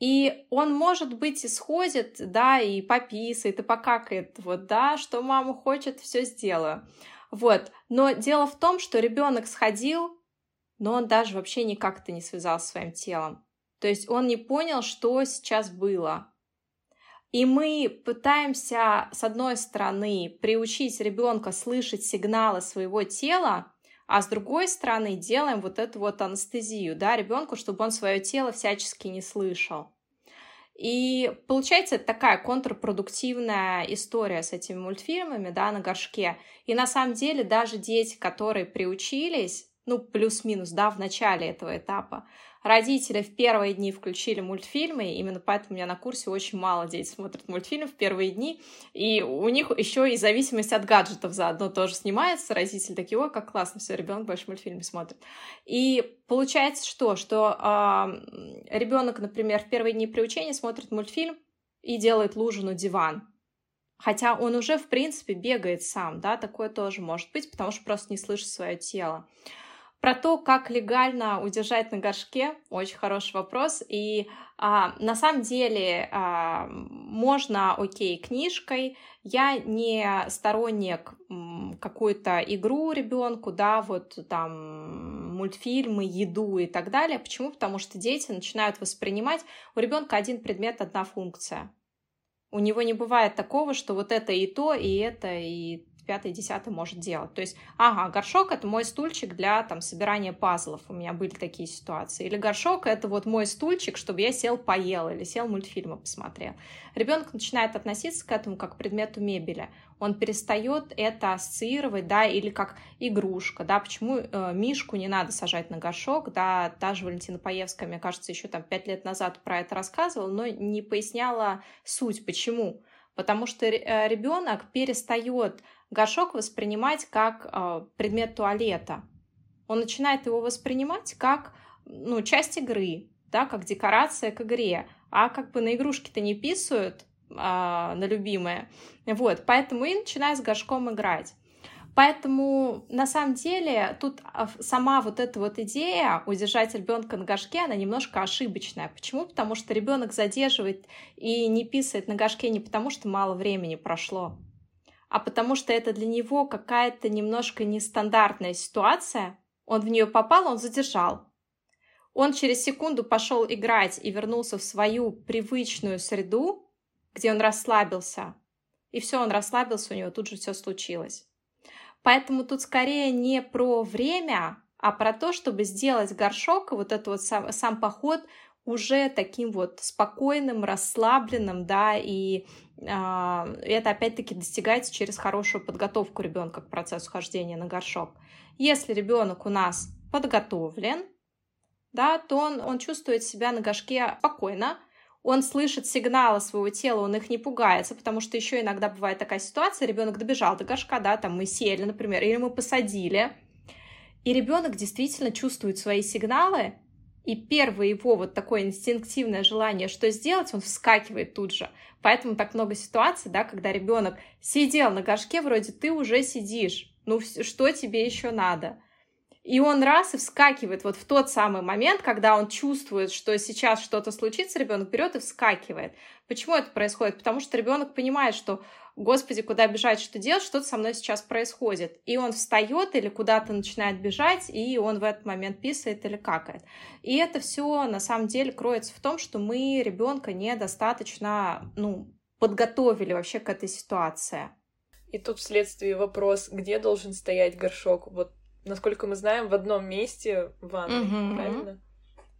И он, может быть, исходит, да, и пописает, и покакает, вот, да, что мама хочет, все сделаю. Вот. Но дело в том, что ребенок сходил, но он даже вообще никак-то не связал с своим телом. То есть он не понял, что сейчас было. И мы пытаемся, с одной стороны, приучить ребенка слышать сигналы своего тела, а с другой стороны делаем вот эту вот анестезию, да, ребенку, чтобы он свое тело всячески не слышал. И получается такая контрпродуктивная история с этими мультфильмами, да, на горшке. И на самом деле даже дети, которые приучились, ну, плюс-минус, да, в начале этого этапа, Родители в первые дни включили мультфильмы, именно поэтому у меня на курсе очень мало детей смотрят мультфильмы в первые дни, и у них еще и зависимость от гаджетов заодно тоже снимается. Родители такие, ой, как классно, все, ребенок больше мультфильмы смотрит. И получается что? Что э, ребенок, например, в первые дни приучения смотрит мультфильм и делает лужу на диван. Хотя он уже, в принципе, бегает сам, да, такое тоже может быть, потому что просто не слышит свое тело. Про то, как легально удержать на горшке, очень хороший вопрос. И а, на самом деле а, можно, окей, книжкой. Я не сторонник какую-то игру ребенку, да, вот там мультфильмы, еду и так далее. Почему? Потому что дети начинают воспринимать у ребенка один предмет, одна функция. У него не бывает такого, что вот это и то, и это, и пятый, десятый может делать. То есть, ага, горшок — это мой стульчик для там собирания пазлов. У меня были такие ситуации. Или горшок — это вот мой стульчик, чтобы я сел поел или сел мультфильмы посмотрел. Ребенок начинает относиться к этому как к предмету мебели. Он перестает это ассоциировать, да, или как игрушка, да, почему э, Мишку не надо сажать на горшок, да, та же Валентина Паевская, мне кажется, еще там пять лет назад про это рассказывала, но не поясняла суть, почему. Потому что э, ребенок перестает горшок воспринимать как э, предмет туалета. Он начинает его воспринимать как ну, часть игры, да, как декорация к игре. А как бы на игрушки-то не писают, а, на любимые. Вот, поэтому и начинаю с горшком играть. Поэтому на самом деле тут а, сама вот эта вот идея удержать ребенка на горшке, она немножко ошибочная. Почему? Потому что ребенок задерживает и не писает на горшке не потому, что мало времени прошло, а потому что это для него какая-то немножко нестандартная ситуация. Он в нее попал, он задержал. Он через секунду пошел играть и вернулся в свою привычную среду, где он расслабился. И все, он расслабился, у него тут же все случилось. Поэтому тут скорее не про время, а про то, чтобы сделать горшок, вот этот вот сам, сам поход уже таким вот спокойным, расслабленным, да, и э, это опять-таки достигается через хорошую подготовку ребенка к процессу хождения на горшок. Если ребенок у нас подготовлен, да, то он, он чувствует себя на горшке спокойно, он слышит сигналы своего тела, он их не пугается, потому что еще иногда бывает такая ситуация, ребенок добежал до горшка, да, там мы сели, например, или мы посадили, и ребенок действительно чувствует свои сигналы, и первое его вот такое инстинктивное желание, что сделать, он вскакивает тут же. Поэтому так много ситуаций, да, когда ребенок сидел на горшке, вроде ты уже сидишь, ну что тебе еще надо? И он раз и вскакивает вот в тот самый момент, когда он чувствует, что сейчас что-то случится, ребенок берет и вскакивает. Почему это происходит? Потому что ребенок понимает, что Господи, куда бежать, что делать, что-то со мной сейчас происходит. И он встает или куда-то начинает бежать, и он в этот момент писает или какает. И это все на самом деле кроется в том, что мы ребенка недостаточно ну, подготовили вообще к этой ситуации. И тут вследствие вопрос, где должен стоять горшок? Вот насколько мы знаем, в одном месте в ванной, угу. правильно?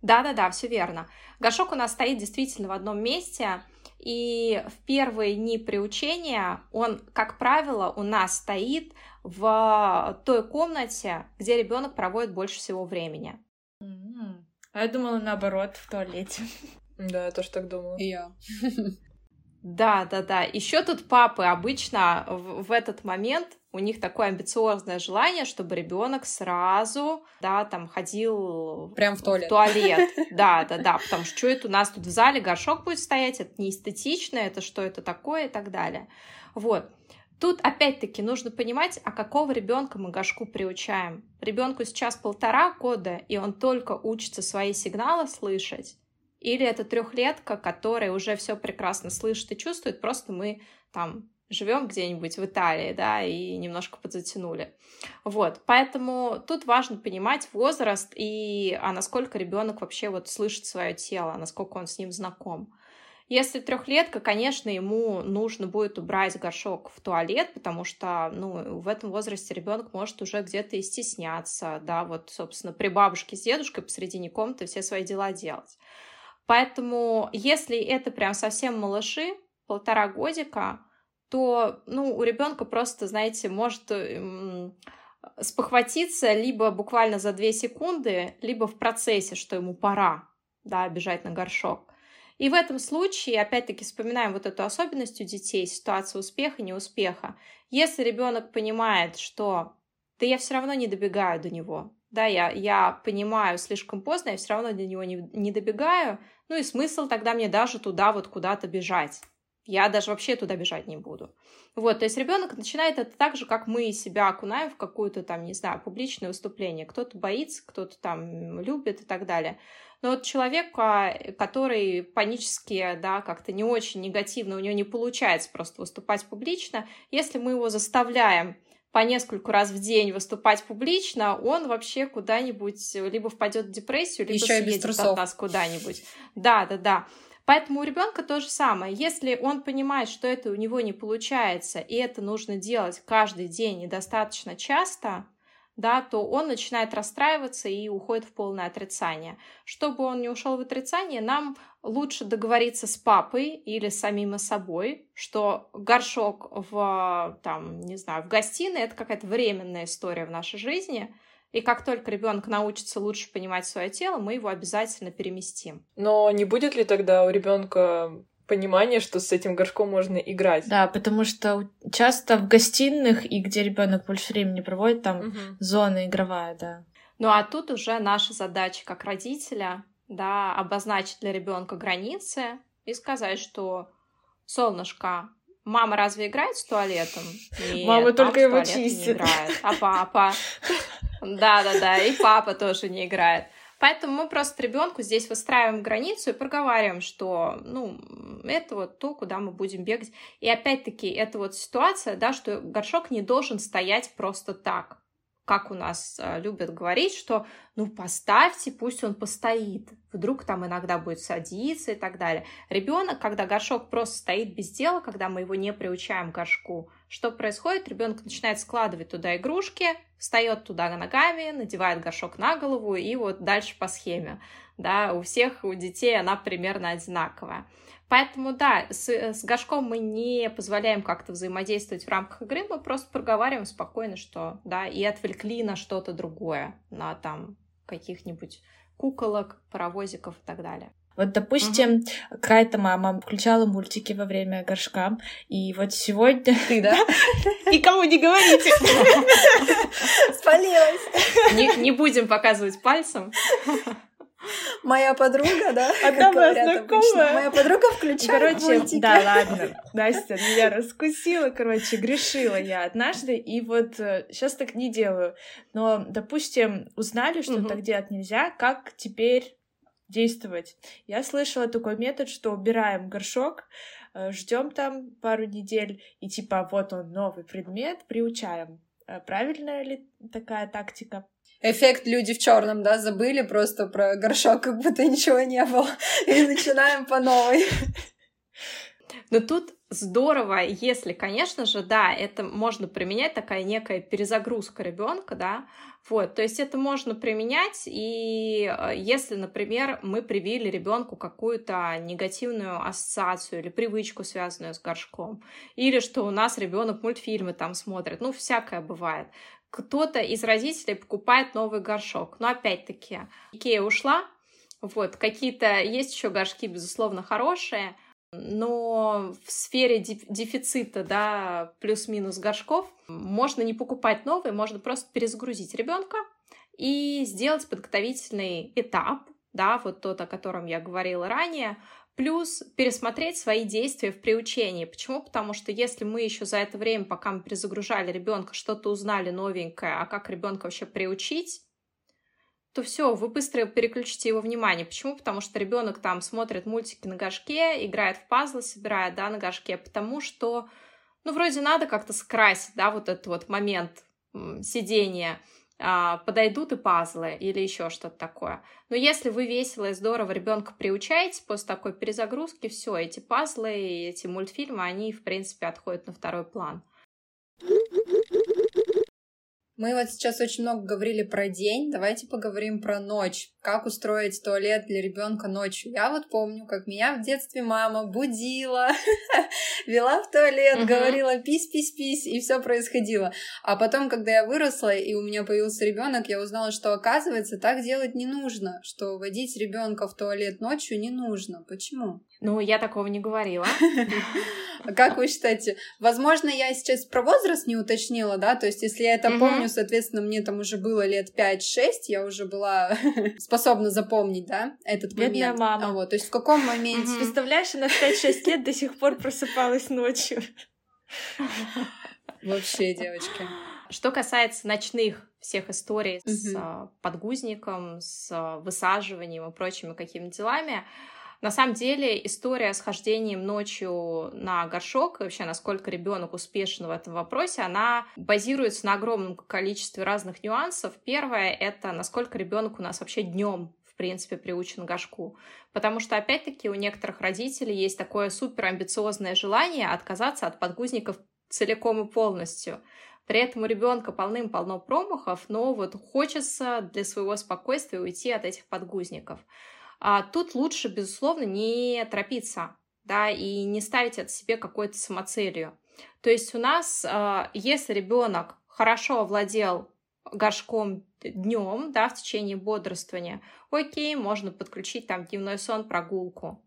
Да-да-да, все верно. Горшок у нас стоит действительно в одном месте, и в первые дни приучения он, как правило, у нас стоит в той комнате, где ребенок проводит больше всего времени. А я думала наоборот, в туалете. Да, я тоже так думала. И я. Да, да, да. Еще тут папы обычно в, в этот момент у них такое амбициозное желание, чтобы ребенок сразу, да, там ходил прям в туалет. В туалет. Да, да, да, потому что что это у нас тут в зале горшок будет стоять, это не эстетично, это что это такое и так далее. Вот. Тут опять-таки нужно понимать, а какого ребенка мы горшку приучаем. Ребенку сейчас полтора года, и он только учится свои сигналы слышать. Или это трехлетка, которая уже все прекрасно слышит и чувствует, просто мы там живем где-нибудь в Италии, да, и немножко подзатянули. Вот, поэтому тут важно понимать возраст и а насколько ребенок вообще вот слышит свое тело, насколько он с ним знаком. Если трехлетка, конечно, ему нужно будет убрать горшок в туалет, потому что, ну, в этом возрасте ребенок может уже где-то и стесняться, да, вот, собственно, при бабушке с дедушкой посредине комнаты все свои дела делать. Поэтому, если это прям совсем малыши, полтора годика, то, ну, у ребенка просто, знаете, может эм, спохватиться либо буквально за две секунды, либо в процессе, что ему пора, да, бежать на горшок. И в этом случае, опять-таки, вспоминаем вот эту особенность у детей, ситуацию успеха и неуспеха. Если ребенок понимает, что да я все равно не добегаю до него, да, я, я понимаю слишком поздно, я все равно до него не, не добегаю, ну и смысл тогда мне даже туда вот куда-то бежать. Я даже вообще туда бежать не буду. Вот, то есть ребенок начинает это так же, как мы себя окунаем в какую-то там, не знаю, публичное выступление. Кто-то боится, кто-то там любит и так далее. Но вот человек, который панически, да, как-то не очень негативно, у него не получается просто выступать публично, если мы его заставляем по нескольку раз в день выступать публично, он вообще куда-нибудь либо впадет в депрессию, либо Еще съедет от нас куда-нибудь. Да, да, да. Поэтому у ребенка то же самое. Если он понимает, что это у него не получается, и это нужно делать каждый день и достаточно часто, да, то он начинает расстраиваться и уходит в полное отрицание. Чтобы он не ушел в отрицание, нам лучше договориться с папой или самим собой, что горшок в, там, не знаю, в гостиной — это какая-то временная история в нашей жизни, и как только ребенок научится лучше понимать свое тело, мы его обязательно переместим. Но не будет ли тогда у ребенка понимание, что с этим горшком можно играть. Да, потому что часто в гостиных и где ребенок больше времени проводит, там угу. зона игровая, да. Ну а тут уже наша задача как родителя, да, обозначить для ребенка границы и сказать, что солнышко, мама разве играет с туалетом? Нет, мама только его чистит. Не играет. А папа? Да-да-да, и папа тоже не играет. Поэтому мы просто ребенку здесь выстраиваем границу и проговариваем, что, ну, это вот то, куда мы будем бегать. И опять-таки, это вот ситуация, да, что горшок не должен стоять просто так как у нас э, любят говорить, что ну поставьте, пусть он постоит, вдруг там иногда будет садиться и так далее. Ребенок, когда горшок просто стоит без дела, когда мы его не приучаем к горшку, что происходит? Ребенок начинает складывать туда игрушки, встает туда ногами, надевает горшок на голову и вот дальше по схеме. Да, у всех, у детей она примерно одинаковая. Поэтому, да, с, с горшком мы не позволяем как-то взаимодействовать в рамках игры, мы просто проговариваем спокойно, что, да, и отвлекли на что-то другое, на там каких-нибудь куколок, паровозиков и так далее. Вот, допустим, угу. Крайта мама включала мультики во время горшка, и вот сегодня... Ты, да? Никому не говорите. Спалилась. Не будем показывать пальцем. Моя подруга, да? Одна моя знакомая. Моя подруга включает Короче, мультики. да, ладно. Настя меня раскусила, короче, грешила я однажды, и вот сейчас так не делаю. Но, допустим, узнали, что так делать нельзя, как теперь действовать. Я слышала такой метод, что убираем горшок, э, ждем там пару недель, и типа вот он новый предмет, приучаем. Э, правильная ли такая тактика? Эффект люди в черном, да, забыли просто про горшок, как будто ничего не было. И начинаем по новой. Но тут здорово, если, конечно же, да, это можно применять, такая некая перезагрузка ребенка, да, вот, то есть это можно применять, и э, если, например, мы привили ребенку какую-то негативную ассоциацию или привычку, связанную с горшком, или что у нас ребенок мультфильмы там смотрит, ну, всякое бывает. Кто-то из родителей покупает новый горшок. Но опять-таки, Икея ушла, вот, какие-то есть еще горшки, безусловно, хорошие, но в сфере дефицита, да, плюс-минус горшков, можно не покупать новые, можно просто перезагрузить ребенка и сделать подготовительный этап, да, вот тот, о котором я говорила ранее, плюс пересмотреть свои действия в приучении. Почему? Потому что если мы еще за это время, пока мы перезагружали ребенка, что-то узнали новенькое, а как ребенка вообще приучить, то все, вы быстро переключите его внимание. Почему? Потому что ребенок там смотрит мультики на горшке, играет в пазлы, собирает, да, на горшке, потому что, ну, вроде надо как-то скрасить, да, вот этот вот момент сидения, а, подойдут и пазлы или еще что-то такое. Но если вы весело и здорово ребенка приучаете после такой перезагрузки, все, эти пазлы и эти мультфильмы, они, в принципе, отходят на второй план. Мы вот сейчас очень много говорили про день, давайте поговорим про ночь. Как устроить туалет для ребенка ночью? Я вот помню, как меня в детстве мама будила, вела в туалет, говорила пись, пись, пись, и все происходило. А потом, когда я выросла и у меня появился ребенок, я узнала, что оказывается так делать не нужно, что водить ребенка в туалет ночью не нужно. Почему? Ну, я такого не говорила. А как вы считаете? Возможно, я сейчас про возраст не уточнила, да? То есть, если я это помню, соответственно, мне там уже было лет 5-6, я уже была способна запомнить, да, этот Бедная момент. мама. А вот, то есть, в каком моменте... Представляешь, она в 5-6 лет до сих пор просыпалась ночью. Вообще, девочки. Что касается ночных всех историй с а, подгузником, с высаживанием и прочими какими-то делами, на самом деле история с хождением ночью на горшок вообще насколько ребенок успешен в этом вопросе, она базируется на огромном количестве разных нюансов. Первое — это насколько ребенок у нас вообще днем в принципе, приучен к горшку. Потому что, опять-таки, у некоторых родителей есть такое супер амбициозное желание отказаться от подгузников целиком и полностью. При этом у ребенка полным-полно промахов, но вот хочется для своего спокойствия уйти от этих подгузников. А тут лучше, безусловно, не торопиться, да, и не ставить это себе какой-то самоцелью. То есть у нас, а, если ребенок хорошо овладел горшком днем, да, в течение бодрствования, окей, можно подключить там дневной сон, прогулку.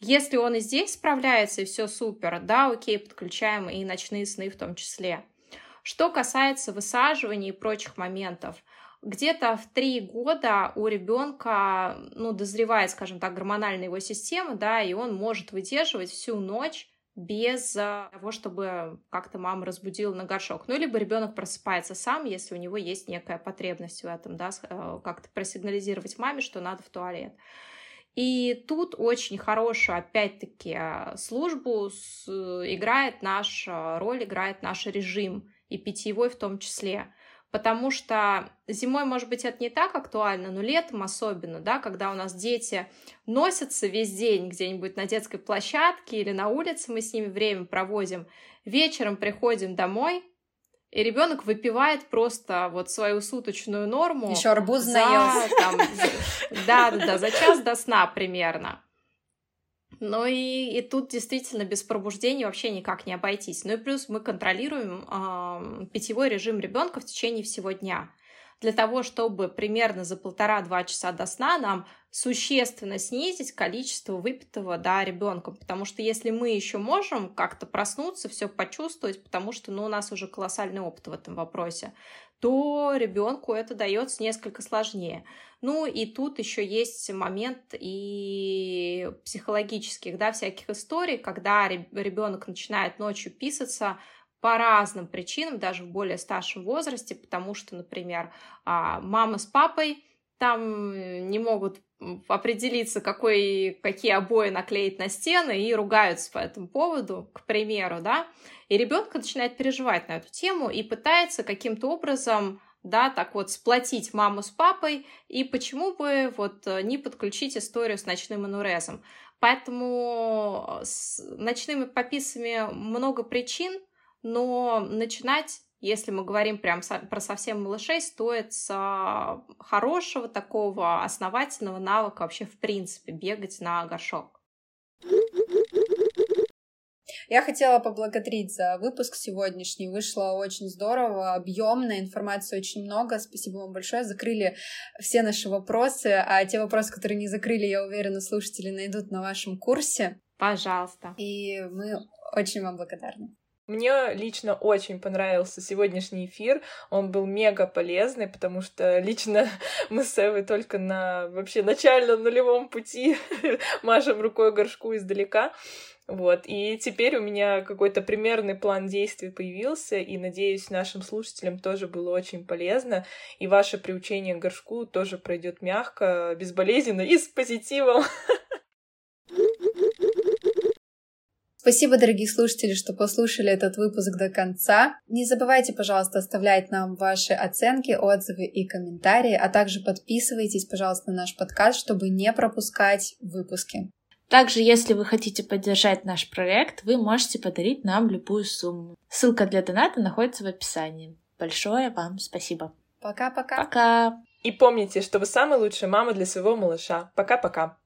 Если он и здесь справляется, и все супер, да, окей, подключаем и ночные сны в том числе. Что касается высаживания и прочих моментов, где-то в три года у ребенка, ну, дозревает, скажем так, гормональная его система, да, и он может выдерживать всю ночь без а, того, чтобы как-то мама разбудила на горшок. Ну, либо ребенок просыпается сам, если у него есть некая потребность в этом, да, э, как-то просигнализировать маме, что надо в туалет. И тут очень хорошую, опять-таки, а, службу играет наш, роль играет наш режим, и питьевой в том числе. Потому что зимой, может быть, это не так актуально, но летом особенно, да, когда у нас дети носятся весь день где-нибудь на детской площадке или на улице, мы с ними время проводим, вечером приходим домой, и ребенок выпивает просто вот свою суточную норму. Еще арбуз за, там, Да, да, да, за час до сна примерно. Ну и, и тут действительно без пробуждения вообще никак не обойтись. Ну и плюс мы контролируем э, питьевой режим ребенка в течение всего дня. для того, чтобы примерно за полтора-два часа до сна нам существенно снизить количество выпитого да, ребенком. Потому что если мы еще можем как-то проснуться, все почувствовать, потому что ну, у нас уже колоссальный опыт в этом вопросе, то ребенку это дается несколько сложнее. Ну и тут еще есть момент и психологических, да, всяких историй, когда ребенок начинает ночью писаться по разным причинам, даже в более старшем возрасте, потому что, например, а, мама с папой там не могут определиться, какой, какие обои наклеить на стены и ругаются по этому поводу, к примеру, да, и ребенок начинает переживать на эту тему и пытается каким-то образом да, так вот сплотить маму с папой, и почему бы вот не подключить историю с ночным анурезом. Поэтому с ночными пописами много причин, но начинать если мы говорим прям про совсем малышей, стоит с хорошего такого основательного навыка вообще в принципе бегать на горшок. Я хотела поблагодарить за выпуск сегодняшний. Вышло очень здорово, объемно, информации очень много. Спасибо вам большое. Закрыли все наши вопросы, а те вопросы, которые не закрыли, я уверена, слушатели найдут на вашем курсе. Пожалуйста. И мы очень вам благодарны. Мне лично очень понравился сегодняшний эфир. Он был мега полезный, потому что лично мы с Эвой только на вообще начальном нулевом пути машем рукой горшку издалека. Вот, и теперь у меня какой-то примерный план действий появился, и, надеюсь, нашим слушателям тоже было очень полезно, и ваше приучение к горшку тоже пройдет мягко, безболезненно и с позитивом. Спасибо, дорогие слушатели, что послушали этот выпуск до конца. Не забывайте, пожалуйста, оставлять нам ваши оценки, отзывы и комментарии, а также подписывайтесь, пожалуйста, на наш подкаст, чтобы не пропускать выпуски. Также, если вы хотите поддержать наш проект, вы можете подарить нам любую сумму. Ссылка для доната находится в описании. Большое вам спасибо. Пока-пока. Пока. И помните, что вы самая лучшая мама для своего малыша. Пока-пока.